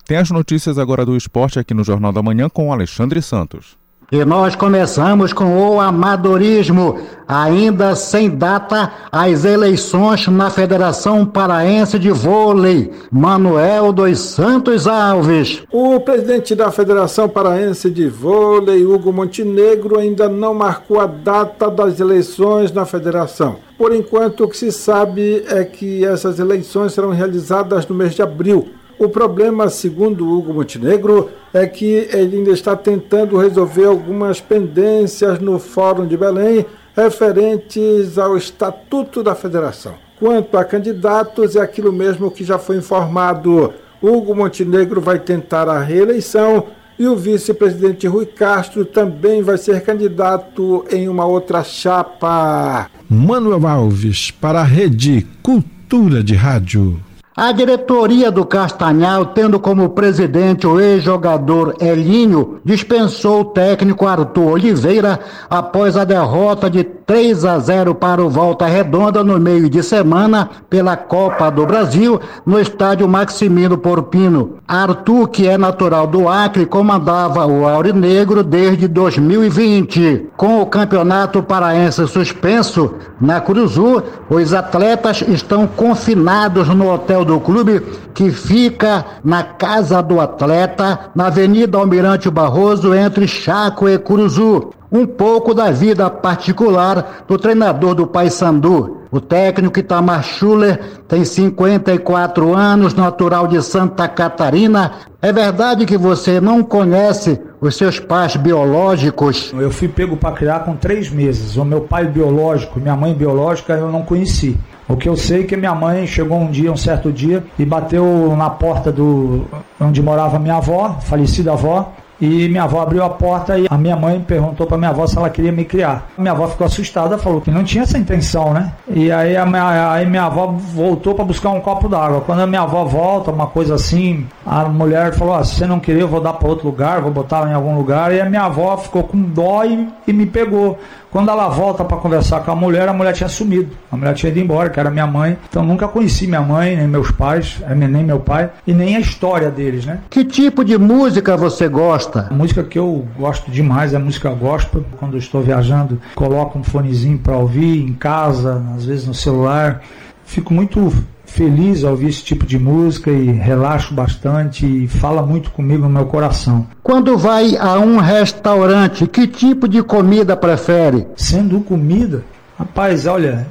Tem as notícias agora do esporte aqui no Jornal da Manhã com Alexandre Santos. E nós começamos com o amadorismo, ainda sem data, as eleições na Federação Paraense de Vôlei. Manuel dos Santos Alves. O presidente da Federação Paraense de Vôlei, Hugo Montenegro, ainda não marcou a data das eleições na federação. Por enquanto, o que se sabe é que essas eleições serão realizadas no mês de abril. O problema, segundo Hugo Montenegro, é que ele ainda está tentando resolver algumas pendências no Fórum de Belém referentes ao Estatuto da Federação. Quanto a candidatos, é aquilo mesmo que já foi informado. Hugo Montenegro vai tentar a reeleição e o vice-presidente Rui Castro também vai ser candidato em uma outra chapa. Manuel Alves, para a Rede Cultura de Rádio. A diretoria do Castanhal, tendo como presidente o ex-jogador Elinho, dispensou o técnico Arthur Oliveira após a derrota de 3 a 0 para o Volta Redonda no meio de semana pela Copa do Brasil no estádio Maximino Porpino. Arthur, que é natural do Acre, comandava o Aurinegro desde 2020. Com o campeonato paraense suspenso na Cruzu, os atletas estão confinados no hotel do clube, que fica na Casa do Atleta, na Avenida Almirante Barroso, entre Chaco e Curuzu. Um pouco da vida particular do treinador do Paysandu. O técnico Itamar Schuller tem 54 anos, natural de Santa Catarina. É verdade que você não conhece os seus pais biológicos? Eu fui pego para criar com três meses. O meu pai biológico, minha mãe biológica, eu não conheci. O que eu sei é que minha mãe chegou um dia, um certo dia, e bateu na porta do onde morava minha avó, falecida avó, e minha avó abriu a porta e a minha mãe perguntou para minha avó se ela queria me criar. Minha avó ficou assustada, falou que não tinha essa intenção, né? E aí a minha, aí minha avó voltou para buscar um copo d'água. Quando a minha avó volta, uma coisa assim, a mulher falou: ah, se você não querer, eu vou dar para outro lugar, vou botar em algum lugar. E a minha avó ficou com dó e, e me pegou Quando ela volta para conversar com a mulher, a mulher tinha sumido. A mulher tinha ido embora, que era minha mãe. Então nunca conheci minha mãe, nem meus pais, eh, nem meu pai, e nem a história deles, né? Que tipo de música você gosta? A música que eu gosto demais é a música gospel. Quando estou viajando, coloco um fonezinho para ouvir em casa, às vezes no celular. Fico muito feliz ao ouvir esse tipo de música e relaxo bastante e fala muito comigo no meu coração. Quando vai a um restaurante, que tipo de comida prefere? Sendo comida, rapaz, olha,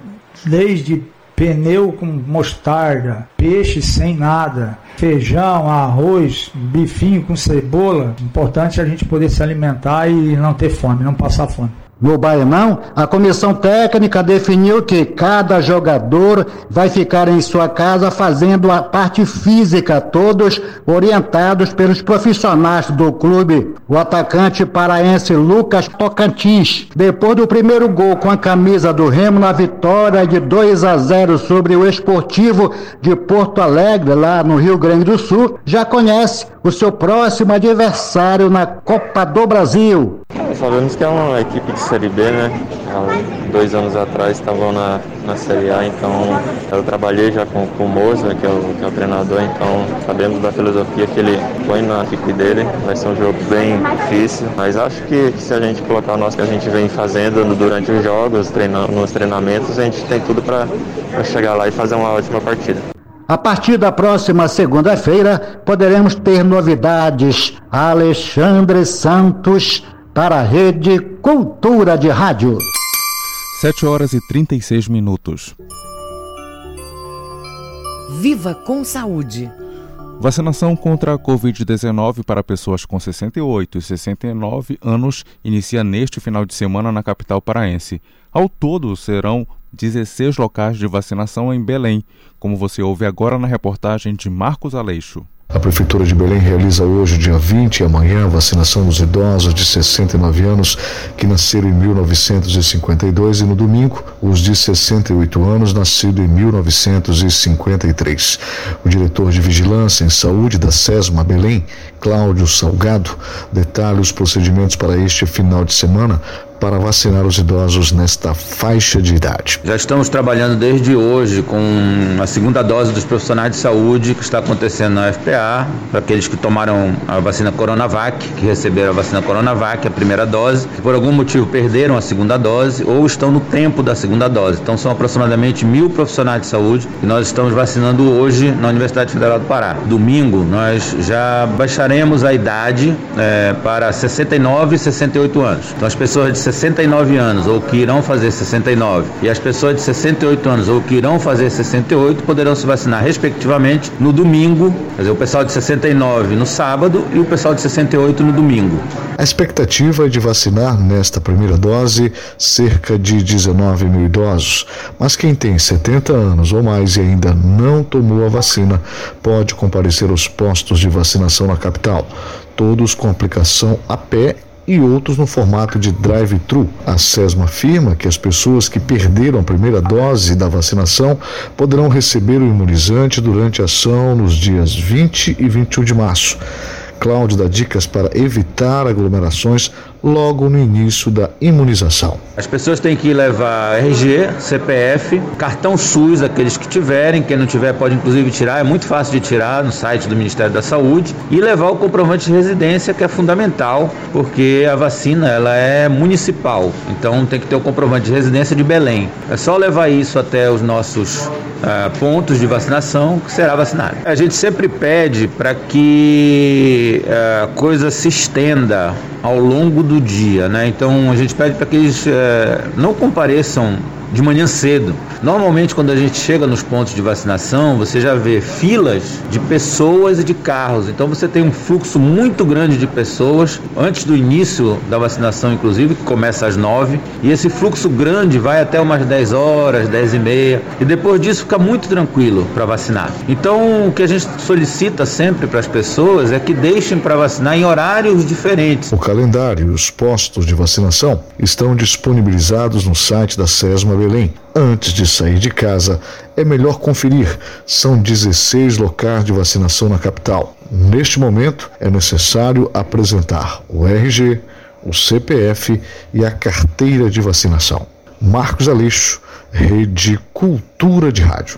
desde pneu com mostarda, peixe sem nada, feijão, arroz, bifinho com cebola. Importante a gente poder se alimentar e não ter fome, não passar fome. No Baianão, a comissão técnica definiu que cada jogador vai ficar em sua casa fazendo a parte física, todos orientados pelos profissionais do clube. O atacante paraense Lucas Tocantins, depois do primeiro gol com a camisa do Remo na vitória de 2 a 0 sobre o Esportivo de Porto Alegre, lá no Rio Grande do Sul, já conhece o seu próximo adversário na Copa do Brasil. Sabemos que é uma equipe de Série B, né? Há dois anos atrás estavam na, na Série A, então eu trabalhei já com, com o Moza, que é o, que é o treinador, então sabemos da filosofia que ele põe na equipe dele. Vai ser um jogo bem difícil, mas acho que, que se a gente colocar o nosso que a gente vem fazendo durante os jogos, treinando, nos treinamentos, a gente tem tudo para chegar lá e fazer uma ótima partida. A partir da próxima segunda-feira, poderemos ter novidades. Alexandre Santos, para a Rede Cultura de Rádio. 7 horas e 36 minutos. Viva com saúde. Vacinação contra a Covid-19 para pessoas com 68 e 69 anos inicia neste final de semana na capital paraense. Ao todo, serão 16 locais de vacinação em Belém, como você ouve agora na reportagem de Marcos Aleixo. A Prefeitura de Belém realiza hoje, dia 20 e amanhã, a vacinação dos idosos de 69 anos que nasceram em 1952 e no domingo, os de 68 anos nascidos em 1953. O diretor de Vigilância em Saúde da SESMA Belém, Cláudio Salgado, detalha os procedimentos para este final de semana para vacinar os idosos nesta faixa de idade. Já estamos trabalhando desde hoje com a segunda dose dos profissionais de saúde que está acontecendo na FPA, para aqueles que tomaram a vacina Coronavac, que receberam a vacina Coronavac, a primeira dose, que por algum motivo perderam a segunda dose ou estão no tempo da segunda dose. Então são aproximadamente mil profissionais de saúde que nós estamos vacinando hoje na Universidade Federal do Pará. Domingo nós já baixaremos a idade é, para 69 e 68 anos. Então as pessoas de 69 anos ou que irão fazer 69 e as pessoas de 68 anos ou que irão fazer 68 poderão se vacinar respectivamente no domingo, quer dizer, o pessoal de 69 no sábado e o pessoal de 68 no domingo. A expectativa é de vacinar nesta primeira dose cerca de 19 mil idosos, mas quem tem 70 anos ou mais e ainda não tomou a vacina pode comparecer aos postos de vacinação na capital, todos com aplicação a pé e outros no formato de drive-thru. A SESMA afirma que as pessoas que perderam a primeira dose da vacinação poderão receber o imunizante durante a ação nos dias 20 e 21 de março. Cláudio dá dicas para evitar aglomerações logo no início da imunização. As pessoas têm que levar RG, CPF, cartão SUS, aqueles que tiverem, quem não tiver pode inclusive tirar, é muito fácil de tirar no site do Ministério da Saúde e levar o comprovante de residência, que é fundamental, porque a vacina ela é municipal, então tem que ter o comprovante de residência de Belém. É só levar isso até os nossos uh, pontos de vacinação que será vacinado. A gente sempre pede para que uh, a coisa se estenda ao longo do dia, né? Então a gente pede para que eles é, não compareçam de manhã cedo. Normalmente, quando a gente chega nos pontos de vacinação, você já vê filas de pessoas e de carros. Então, você tem um fluxo muito grande de pessoas antes do início da vacinação, inclusive, que começa às 9. E esse fluxo grande vai até umas 10 horas, 10 e meia. E depois disso, fica muito tranquilo para vacinar. Então, o que a gente solicita sempre para as pessoas é que deixem para vacinar em horários diferentes. O calendário e os postos de vacinação estão disponibilizados no site da SESMA Belém. Antes de sair de casa, é melhor conferir. São 16 locais de vacinação na capital. Neste momento, é necessário apresentar o RG, o CPF e a carteira de vacinação. Marcos Aleixo, Rede Cultura de Rádio.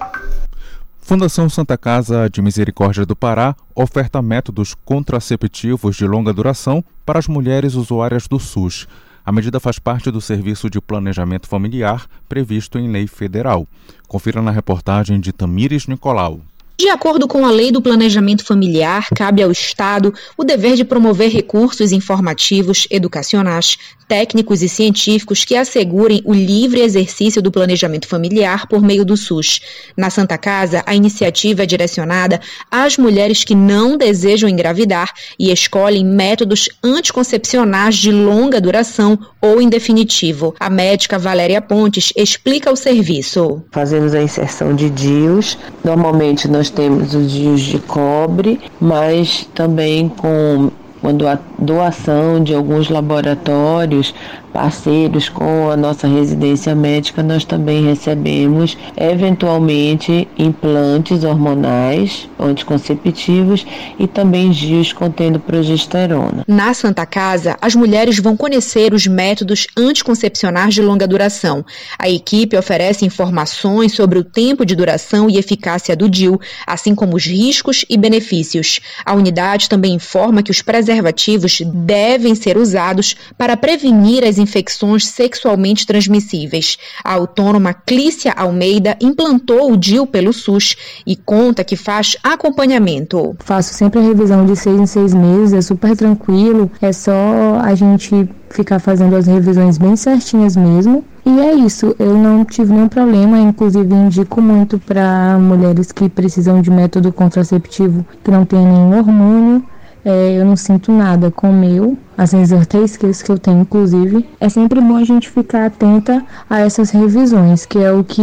Fundação Santa Casa de Misericórdia do Pará oferta métodos contraceptivos de longa duração para as mulheres usuárias do SUS. A medida faz parte do Serviço de Planejamento Familiar previsto em lei federal. Confira na reportagem de Tamires Nicolau. De acordo com a Lei do Planejamento Familiar, cabe ao Estado o dever de promover recursos informativos, educacionais, técnicos e científicos que assegurem o livre exercício do planejamento familiar por meio do SUS. Na Santa Casa, a iniciativa é direcionada às mulheres que não desejam engravidar e escolhem métodos anticoncepcionais de longa duração ou em definitivo. A médica Valéria Pontes explica o serviço. Fazemos a inserção de DIUs. Normalmente nós temos os DIUs de cobre, mas também com a doação de alguns laboratórios parceiros com a nossa residência médica, nós também recebemos eventualmente implantes hormonais anticonceptivos e também GIOs contendo progesterona. Na Santa Casa, as mulheres vão conhecer os métodos anticoncepcionais de longa duração. A equipe oferece informações sobre o tempo de duração e eficácia do DIU, assim como os riscos e benefícios. A unidade também informa que os preservativos devem ser usados para prevenir as infecções sexualmente transmissíveis. A autônoma Clícia Almeida implantou o DIL pelo SUS e conta que faz acompanhamento. Faço sempre a revisão de seis em seis meses, é super tranquilo, é só a gente ficar fazendo as revisões bem certinhas mesmo. E é isso, eu não tive nenhum problema, inclusive indico muito para mulheres que precisam de método contraceptivo que não tem nenhum hormônio. É, eu não sinto nada com o meu, às vezes que eu tenho, inclusive. É sempre bom a gente ficar atenta a essas revisões, que é o que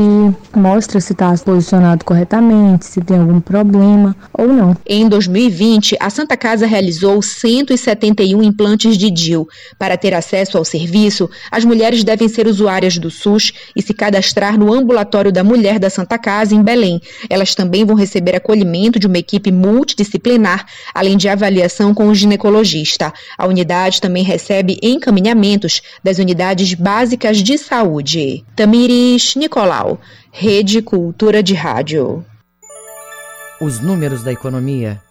mostra se está posicionado corretamente, se tem algum problema ou não. Em 2020, a Santa Casa realizou 171 implantes de DIL. Para ter acesso ao serviço, as mulheres devem ser usuárias do SUS e se cadastrar no ambulatório da mulher da Santa Casa, em Belém. Elas também vão receber acolhimento de uma equipe multidisciplinar, além de avaliação com o ginecologista. A unidade unidade também recebe encaminhamentos das unidades básicas de saúde. Tamires Nicolau, Rede Cultura de Rádio. Os números da economia.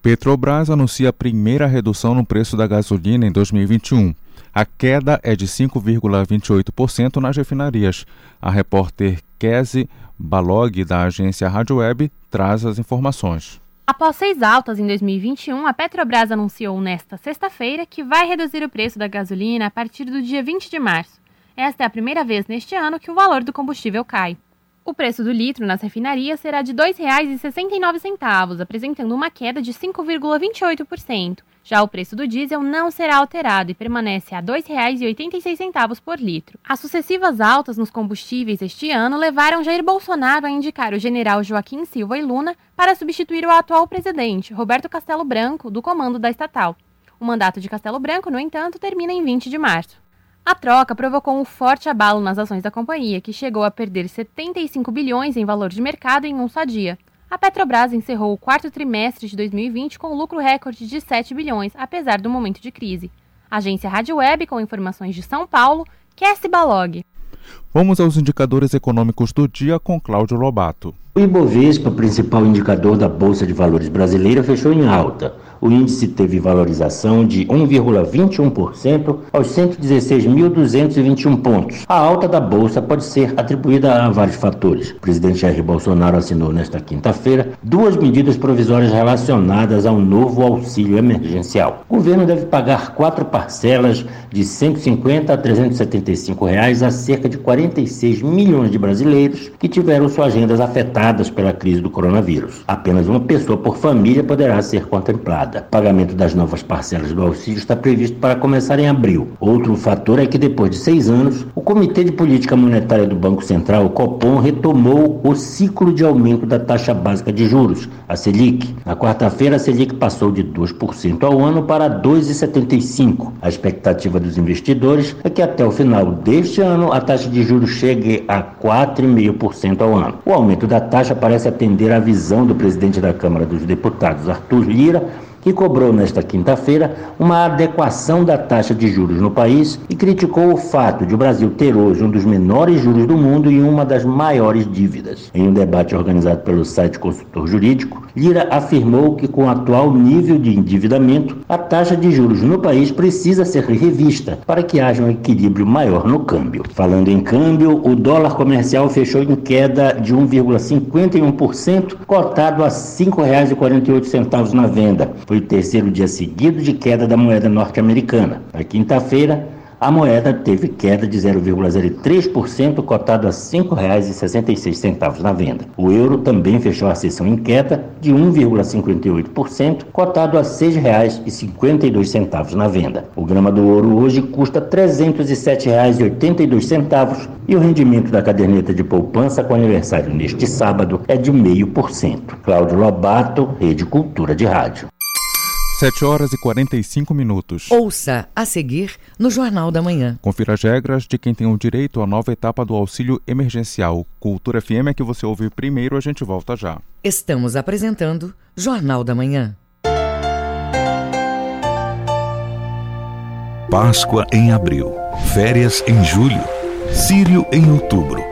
Petrobras anuncia a primeira redução no preço da gasolina em 2021. A queda é de 5,28% nas refinarias. A repórter Kese Balog, da agência Rádio Web, traz as informações. Após seis altas em 2021, a Petrobras anunciou nesta sexta-feira que vai reduzir o preço da gasolina a partir do dia 20 de março. Esta é a primeira vez neste ano que o valor do combustível cai. O preço do litro nas refinarias será de R$ 2,69, apresentando uma queda de 5,28%. Já o preço do diesel não será alterado e permanece a R$ 2,86 por litro. As sucessivas altas nos combustíveis este ano levaram Jair Bolsonaro a indicar o general Joaquim Silva e Luna para substituir o atual presidente, Roberto Castelo Branco, do comando da estatal. O mandato de Castelo Branco, no entanto, termina em 20 de março. A troca provocou um forte abalo nas ações da companhia, que chegou a perder 75 bilhões em valor de mercado em um só dia. A Petrobras encerrou o quarto trimestre de 2020 com lucro recorde de 7 bilhões, apesar do momento de crise. Agência Rádio Web, com informações de São Paulo, Cassie Balog. Vamos aos indicadores econômicos do dia com Cláudio Lobato. O Ibovespa, principal indicador da Bolsa de Valores brasileira, fechou em alta o índice teve valorização de 1,21% aos 116.221 pontos. A alta da bolsa pode ser atribuída a vários fatores. O presidente Jair Bolsonaro assinou nesta quinta-feira duas medidas provisórias relacionadas ao novo auxílio emergencial. O governo deve pagar quatro parcelas de 150 a 375 reais a cerca de 46 milhões de brasileiros que tiveram suas rendas afetadas pela crise do coronavírus. Apenas uma pessoa por família poderá ser contemplada. O pagamento das novas parcelas do auxílio está previsto para começar em abril. Outro fator é que depois de seis anos, o Comitê de Política Monetária do Banco Central, o Copom, retomou o ciclo de aumento da taxa básica de juros, a Selic. Na quarta-feira, a Selic passou de 2% ao ano para 2,75%. A expectativa dos investidores é que até o final deste ano a taxa de juros chegue a 4,5% ao ano. O aumento da taxa parece atender à visão do presidente da Câmara dos Deputados, Arthur Lira, que cobrou nesta quinta-feira uma adequação da taxa de juros no país e criticou o fato de o Brasil ter hoje um dos menores juros do mundo e uma das maiores dívidas. Em um debate organizado pelo site Consultor Jurídico, Lira afirmou que com o atual nível de endividamento, a taxa de juros no país precisa ser revista para que haja um equilíbrio maior no câmbio. Falando em câmbio, o dólar comercial fechou em queda de 1,51%, cotado a R$ 5,48 na venda. Foi o terceiro dia seguido de queda da moeda norte-americana. Na quinta-feira, a moeda teve queda de 0,03%, cotado a R$ 5,66 na venda. O euro também fechou a sessão em queda de 1,58%, cotado a R$ 6,52 na venda. O grama do ouro hoje custa R$ 307,82 e o rendimento da caderneta de poupança com aniversário neste sábado é de 0,5%. Cláudio Lobato, Rede Cultura de Rádio. 7 horas e 45 minutos. Ouça a seguir no Jornal da Manhã. Confira as regras de quem tem o direito à nova etapa do auxílio emergencial. Cultura FM é que você ouve primeiro, a gente volta já. Estamos apresentando Jornal da Manhã. Páscoa em abril, férias em julho, Sírio em outubro.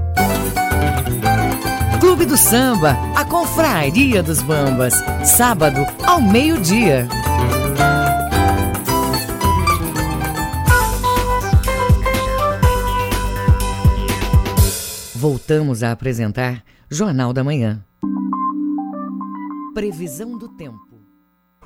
Do Samba, a Confraria dos Bambas, sábado ao meio-dia. Voltamos a apresentar Jornal da Manhã. Previsão do tempo.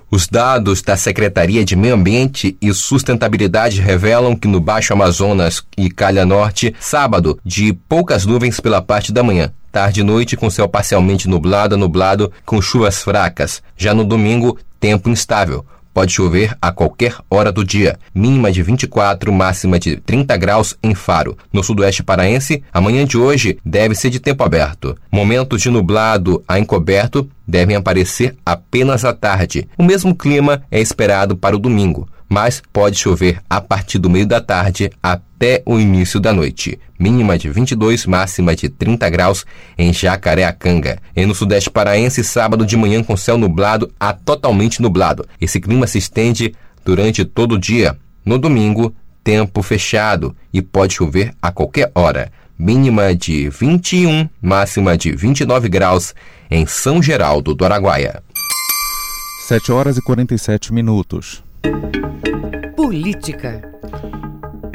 Os dados da Secretaria de Meio Ambiente e Sustentabilidade revelam que no Baixo Amazonas e Calha Norte, sábado, de poucas nuvens pela parte da manhã. Tarde e noite com céu parcialmente nublado a nublado com chuvas fracas. Já no domingo, tempo instável. Pode chover a qualquer hora do dia. Mínima de 24, máxima de 30 graus em Faro. No sudoeste paraense, amanhã de hoje deve ser de tempo aberto. Momentos de nublado a encoberto devem aparecer apenas à tarde. O mesmo clima é esperado para o domingo mas pode chover a partir do meio da tarde até o início da noite. Mínima de 22, máxima de 30 graus em Jacareacanga. E no sudeste paraense, sábado de manhã com céu nublado a totalmente nublado. Esse clima se estende durante todo o dia. No domingo, tempo fechado e pode chover a qualquer hora. Mínima de 21, máxima de 29 graus em São Geraldo do Araguaia. 7 horas e 47 minutos. Política.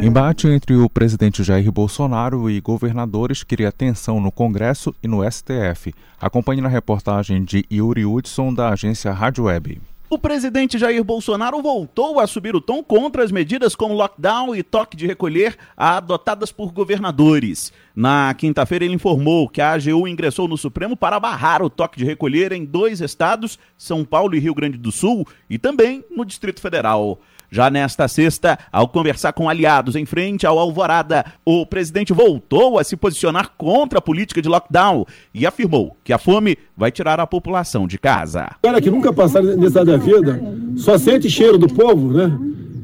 Embate entre o presidente Jair Bolsonaro e governadores cria tensão no Congresso e no STF. Acompanhe na reportagem de Yuri Hudson, da agência Rádio Web. O presidente Jair Bolsonaro voltou a subir o tom contra as medidas como lockdown e toque de recolher adotadas por governadores. Na quinta-feira, ele informou que a AGU ingressou no Supremo para barrar o toque de recolher em dois estados, São Paulo e Rio Grande do Sul, e também no Distrito Federal. Já nesta sexta, ao conversar com aliados em frente ao Alvorada, o presidente voltou a se posicionar contra a política de lockdown e afirmou que a fome vai tirar a população de casa. Cara que nunca passaram necessidade da vida, só sente cheiro do povo, né?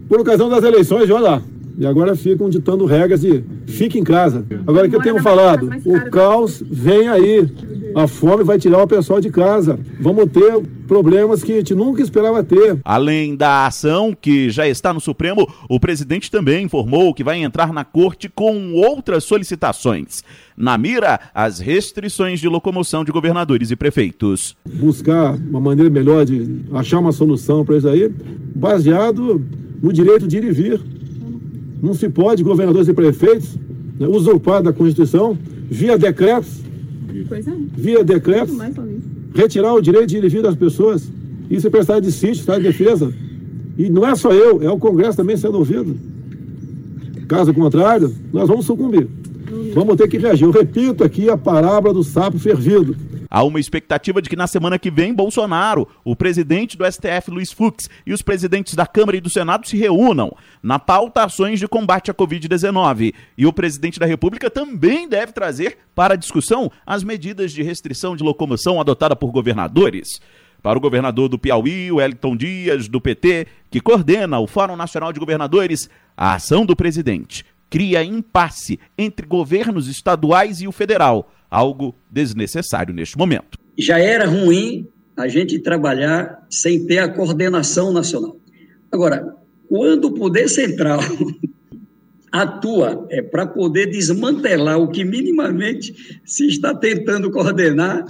Por ocasião das eleições, olha lá. E agora ficam ditando regras e fique em casa. Agora que eu tenho falado, o caos vem aí. A fome vai tirar o pessoal de casa. Vamos ter problemas que a gente nunca esperava ter. Além da ação que já está no Supremo, o presidente também informou que vai entrar na corte com outras solicitações. Na mira, as restrições de locomoção de governadores e prefeitos. Buscar uma maneira melhor de achar uma solução para isso aí, baseado no direito de ir e vir. Não se pode governadores e prefeitos né, usurpar da Constituição via decretos é. Via decretos, retirar o direito de ir e vir das pessoas. Isso é prestar de sítio, estado de defesa. E não é só eu, é o Congresso também sendo ouvido. Caso contrário, nós vamos sucumbir. Vamos ter que reagir. Eu repito aqui a parábola do sapo fervido. Há uma expectativa de que na semana que vem Bolsonaro, o presidente do STF Luiz Fux e os presidentes da Câmara e do Senado se reúnam na pauta ações de combate à Covid-19. E o presidente da República também deve trazer para discussão as medidas de restrição de locomoção adotada por governadores. Para o governador do Piauí, Wellington Dias, do PT, que coordena o Fórum Nacional de Governadores, a ação do presidente cria impasse entre governos estaduais e o federal, algo desnecessário neste momento. Já era ruim a gente trabalhar sem ter a coordenação nacional. Agora, quando o poder central atua é para poder desmantelar o que minimamente se está tentando coordenar,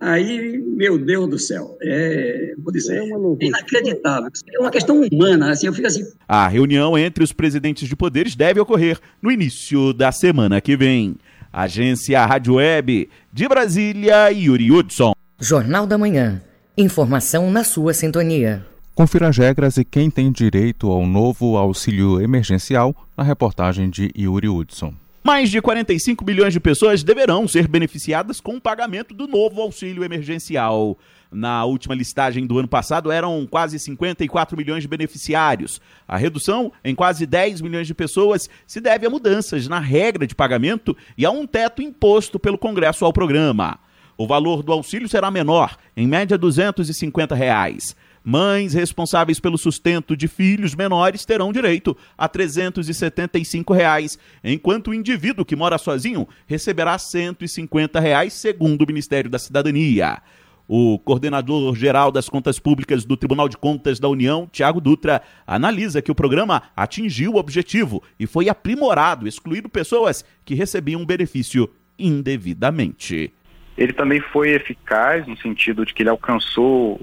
Aí, meu Deus do céu, é, vou dizer, é inacreditável. É uma questão humana, assim, eu fico assim. A reunião entre os presidentes de poderes deve ocorrer no início da semana que vem. Agência Rádio Web de Brasília, Yuri Hudson. Jornal da Manhã. Informação na sua sintonia. Confira as regras e quem tem direito ao novo auxílio emergencial na reportagem de Yuri Hudson. Mais de 45 milhões de pessoas deverão ser beneficiadas com o pagamento do novo auxílio emergencial. Na última listagem do ano passado, eram quase 54 milhões de beneficiários. A redução em quase 10 milhões de pessoas se deve a mudanças na regra de pagamento e a um teto imposto pelo Congresso ao programa. O valor do auxílio será menor, em média 250 reais. Mães responsáveis pelo sustento de filhos menores terão direito a 375 reais, enquanto o indivíduo que mora sozinho receberá 150 reais, segundo o Ministério da Cidadania. O coordenador geral das contas públicas do Tribunal de Contas da União, Tiago Dutra, analisa que o programa atingiu o objetivo e foi aprimorado, excluindo pessoas que recebiam benefício indevidamente ele também foi eficaz no sentido de que ele alcançou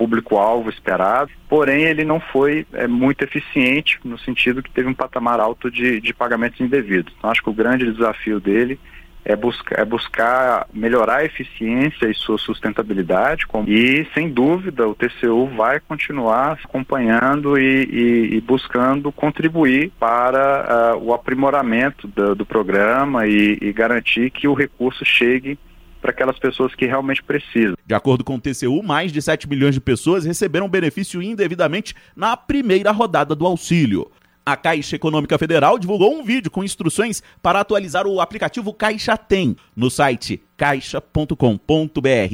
público-alvo esperado, porém ele não foi é, muito eficiente no sentido que teve um patamar alto de, de pagamentos indevidos. Então acho que o grande desafio dele é, buscar, é buscar melhorar a eficiência e sua sustentabilidade e, sem dúvida, o TCU vai continuar acompanhando e, e, e buscando contribuir para uh, o aprimoramento do, do programa e, e garantir que o recurso chegue para aquelas pessoas que realmente precisam. De acordo com o TCU, mais de 7 milhões de pessoas receberam benefício indevidamente na primeira rodada do auxílio. A Caixa Econômica Federal divulgou um vídeo com instruções para atualizar o aplicativo Caixa Tem. No site caixa.com.br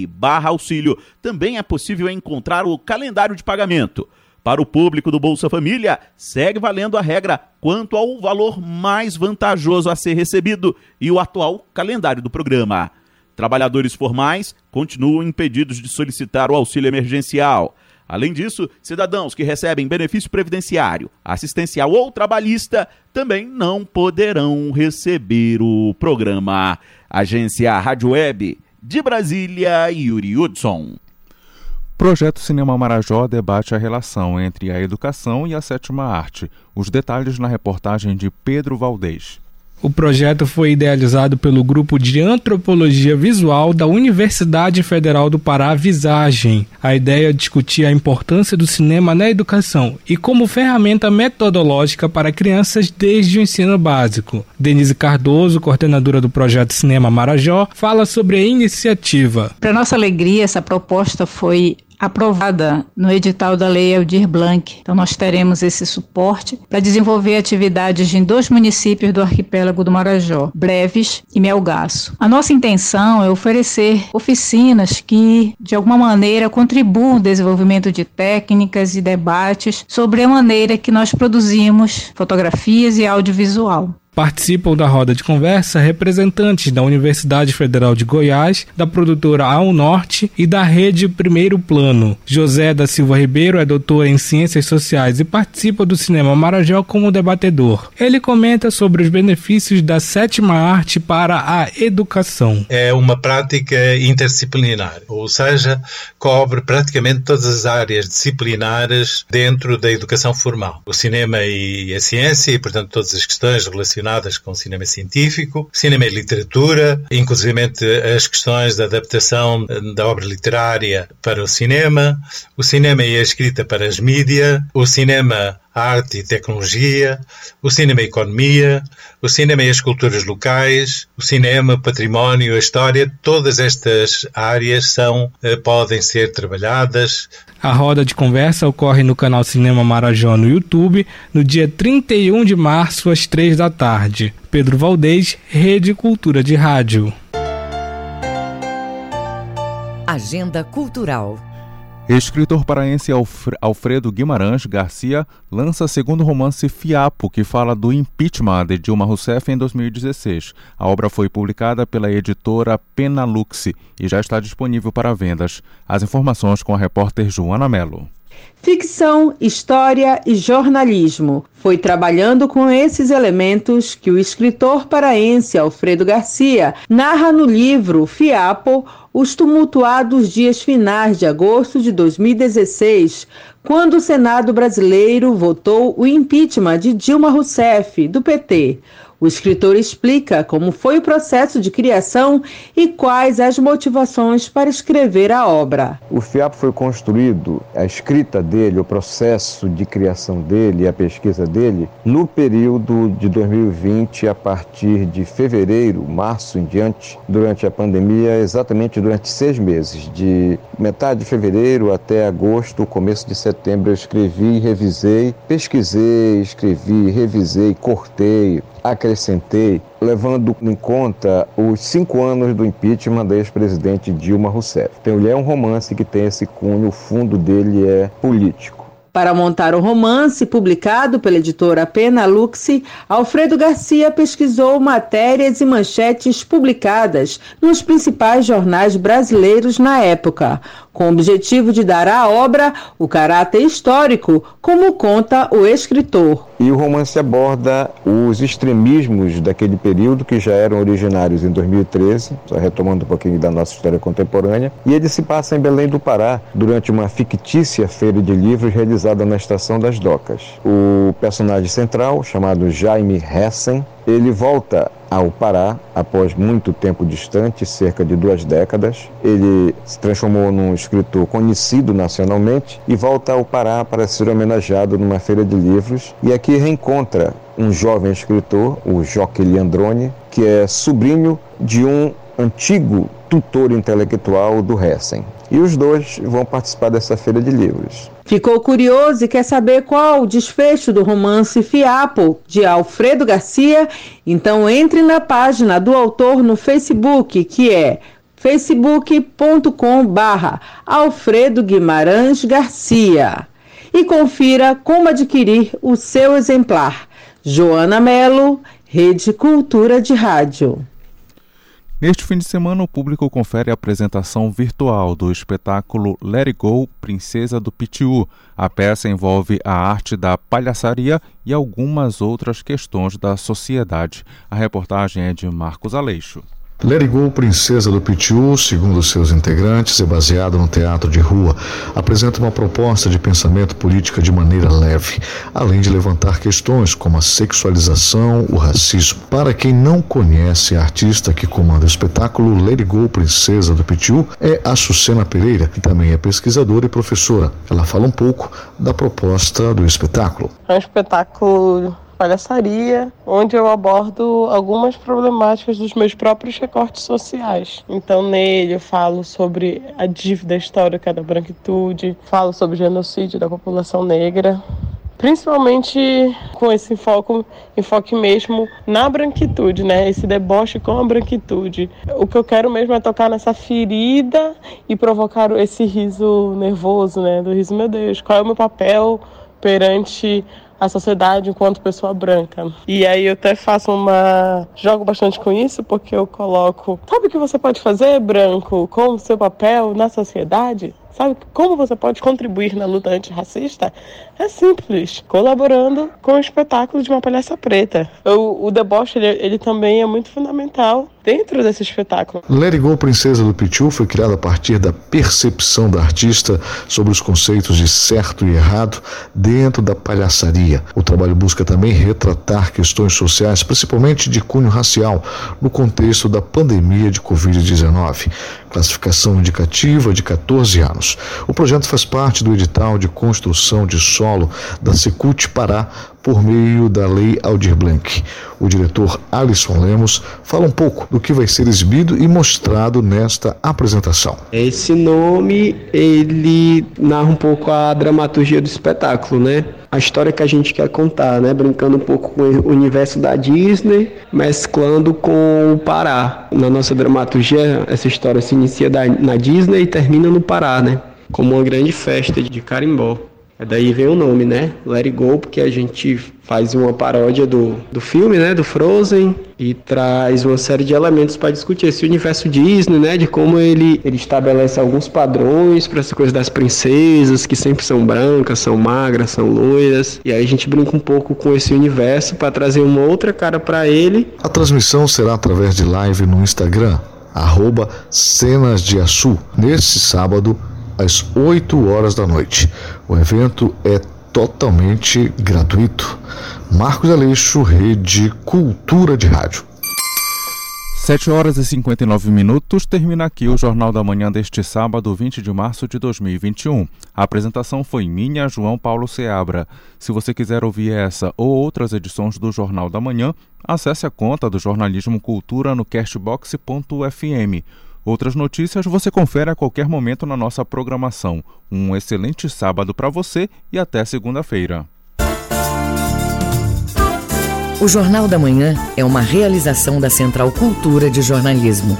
barra auxílio também é possível encontrar o calendário de pagamento. Para o público do Bolsa Família, segue valendo a regra quanto ao valor mais vantajoso a ser recebido e o atual calendário do programa. Trabalhadores formais continuam impedidos de solicitar o auxílio emergencial. Além disso, cidadãos que recebem benefício previdenciário, assistencial ou trabalhista também não poderão receber o programa. Agência Rádio Web de Brasília, Yuri Hudson. Projeto Cinema Marajó debate a relação entre a educação e a sétima arte. Os detalhes na reportagem de Pedro Valdez. O projeto foi idealizado pelo Grupo de Antropologia Visual da Universidade Federal do Pará, Visagem. A ideia é discutir a importância do cinema na educação e como ferramenta metodológica para crianças desde o ensino básico. Denise Cardoso, coordenadora do projeto Cinema Marajó, fala sobre a iniciativa. Para nossa alegria, essa proposta foi aprovada no edital da Lei Aldir Blanc. Então, nós teremos esse suporte para desenvolver atividades em dois municípios do arquipélago do Marajó, Breves e Melgaço. A nossa intenção é oferecer oficinas que, de alguma maneira, contribuam no desenvolvimento de técnicas e debates sobre a maneira que nós produzimos fotografias e audiovisual. Participam da roda de conversa representantes da Universidade Federal de Goiás, da produtora Ao Norte e da rede Primeiro Plano. José da Silva Ribeiro é doutor em Ciências Sociais e participa do Cinema Marajó como debatedor. Ele comenta sobre os benefícios da sétima arte para a educação. É uma prática interdisciplinar, ou seja, cobre praticamente todas as áreas disciplinares dentro da educação formal. O cinema e a ciência, e portanto todas as questões relacionadas relacionadas com cinema científico, cinema e literatura, inclusive as questões da adaptação da obra literária para o cinema, o cinema e a escrita para as mídias, o cinema arte e tecnologia, o cinema e economia, o cinema e as culturas locais, o cinema, património, a história, todas estas áreas são, eh, podem ser trabalhadas. A roda de conversa ocorre no canal Cinema Marajó no YouTube no dia 31 de março às 3 da tarde. Pedro Valdez, Rede Cultura de Rádio. Agenda Cultural. Escritor paraense Alfredo Guimarães Garcia lança segundo romance Fiapo, que fala do impeachment de Dilma Rousseff em 2016. A obra foi publicada pela editora Penalux e já está disponível para vendas. As informações com a repórter Joana Mello. Ficção, história e jornalismo. Foi trabalhando com esses elementos que o escritor paraense Alfredo Garcia narra no livro Fiapo os tumultuados dias finais de agosto de 2016, quando o Senado brasileiro votou o impeachment de Dilma Rousseff, do PT. O escritor explica como foi o processo de criação e quais as motivações para escrever a obra. O FIAP foi construído, a escrita dele, o processo de criação dele, a pesquisa dele, no período de 2020, a partir de fevereiro, março em diante, durante a pandemia, exatamente durante seis meses, de metade de fevereiro até agosto, começo de setembro, eu escrevi, revisei, pesquisei, escrevi, revisei, cortei, acrescentei, levando em conta os cinco anos do impeachment da ex-presidente Dilma Rousseff. Então, ele é um romance que tem esse cunho, o fundo dele é político. Para montar o romance, publicado pela editora Pena Luxe, Alfredo Garcia pesquisou matérias e manchetes publicadas nos principais jornais brasileiros na época, com o objetivo de dar à obra o caráter histórico, como conta o escritor. E o romance aborda os extremismos daquele período que já eram originários em 2013, só retomando um pouquinho da nossa história contemporânea, e ele se passa em Belém do Pará, durante uma fictícia feira de livros realizada na Estação das Docas. O personagem central, chamado Jaime Hessen, ele volta ao Pará após muito tempo distante, cerca de duas décadas. Ele se transformou num escritor conhecido nacionalmente e volta ao Pará para ser homenageado numa feira de livros. E aqui reencontra um jovem escritor, o Joque Leandrone, que é sobrinho de um antigo tutor intelectual do Hessen. E os dois vão participar dessa feira de livros. Ficou curioso e quer saber qual o desfecho do romance Fiapo, de Alfredo Garcia? Então entre na página do autor no Facebook, que é facebook.com barra Alfredo Guimarães Garcia. E confira como adquirir o seu exemplar. Joana Melo, Rede Cultura de Rádio. Neste fim de semana, o público confere a apresentação virtual do espetáculo Let It Go, Princesa do Pitiu. A peça envolve a arte da palhaçaria e algumas outras questões da sociedade. A reportagem é de Marcos Aleixo. Let It Go, Princesa do Pitiu, segundo seus integrantes, é baseado no teatro de rua. Apresenta uma proposta de pensamento política de maneira leve, além de levantar questões como a sexualização, o racismo. Para quem não conhece a artista que comanda o espetáculo Let It Go, Princesa do Pitiu, é a Sucena Pereira, que também é pesquisadora e professora. Ela fala um pouco da proposta do espetáculo. É um espetáculo palhaçaria, onde eu abordo algumas problemáticas dos meus próprios recortes sociais. Então, nele eu falo sobre a dívida histórica da branquitude, falo sobre o genocídio da população negra, principalmente com esse enfoque, enfoque mesmo na branquitude, né? Esse deboche com a branquitude. O que eu quero mesmo é tocar nessa ferida e provocar esse riso nervoso, né? Do riso, meu Deus, qual é o meu papel perante a sociedade enquanto pessoa branca. E aí eu até faço uma. jogo bastante com isso, porque eu coloco. Sabe o que você pode fazer, branco, com o seu papel na sociedade? Sabe como você pode contribuir na luta antirracista? É simples, colaborando com o espetáculo de uma palhaça preta. O, o deboche, ele, ele também é muito fundamental dentro desse espetáculo. Let It Go, Princesa do Pichu foi criada a partir da percepção da artista sobre os conceitos de certo e errado dentro da palhaçaria. O trabalho busca também retratar questões sociais, principalmente de cunho racial, no contexto da pandemia de Covid-19. Classificação indicativa de 14 anos. O projeto faz parte do edital de construção de solo da Secult Pará por meio da Lei Aldir Blanc. O diretor Alisson Lemos fala um pouco do que vai ser exibido e mostrado nesta apresentação. Esse nome, ele narra um pouco a dramaturgia do espetáculo, né? A história que a gente quer contar, né? Brincando um pouco com o universo da Disney, mesclando com o Pará. Na nossa dramaturgia, essa história se inicia na Disney e termina no Pará, né? Como uma grande festa de carimbó. É daí vem o nome, né? Let It Go, porque a gente faz uma paródia do, do filme, né? Do Frozen e traz uma série de elementos para discutir esse universo Disney, né? De como ele, ele estabelece alguns padrões para essa coisa das princesas, que sempre são brancas, são magras, são loiras. E aí a gente brinca um pouco com esse universo para trazer uma outra cara para ele. A transmissão será através de live no Instagram, arroba Cenas de Açu, nesse sábado, às 8 horas da noite. O evento é totalmente gratuito. Marcos Aleixo, Rede Cultura de Rádio. 7 horas e 59 minutos, termina aqui o Jornal da Manhã deste sábado, 20 de março de 2021. A apresentação foi minha, João Paulo Seabra. Se você quiser ouvir essa ou outras edições do Jornal da Manhã, acesse a conta do Jornalismo Cultura no castbox.fm. Outras notícias você confere a qualquer momento na nossa programação. Um excelente sábado para você e até segunda-feira. O Jornal da Manhã é uma realização da Central Cultura de Jornalismo.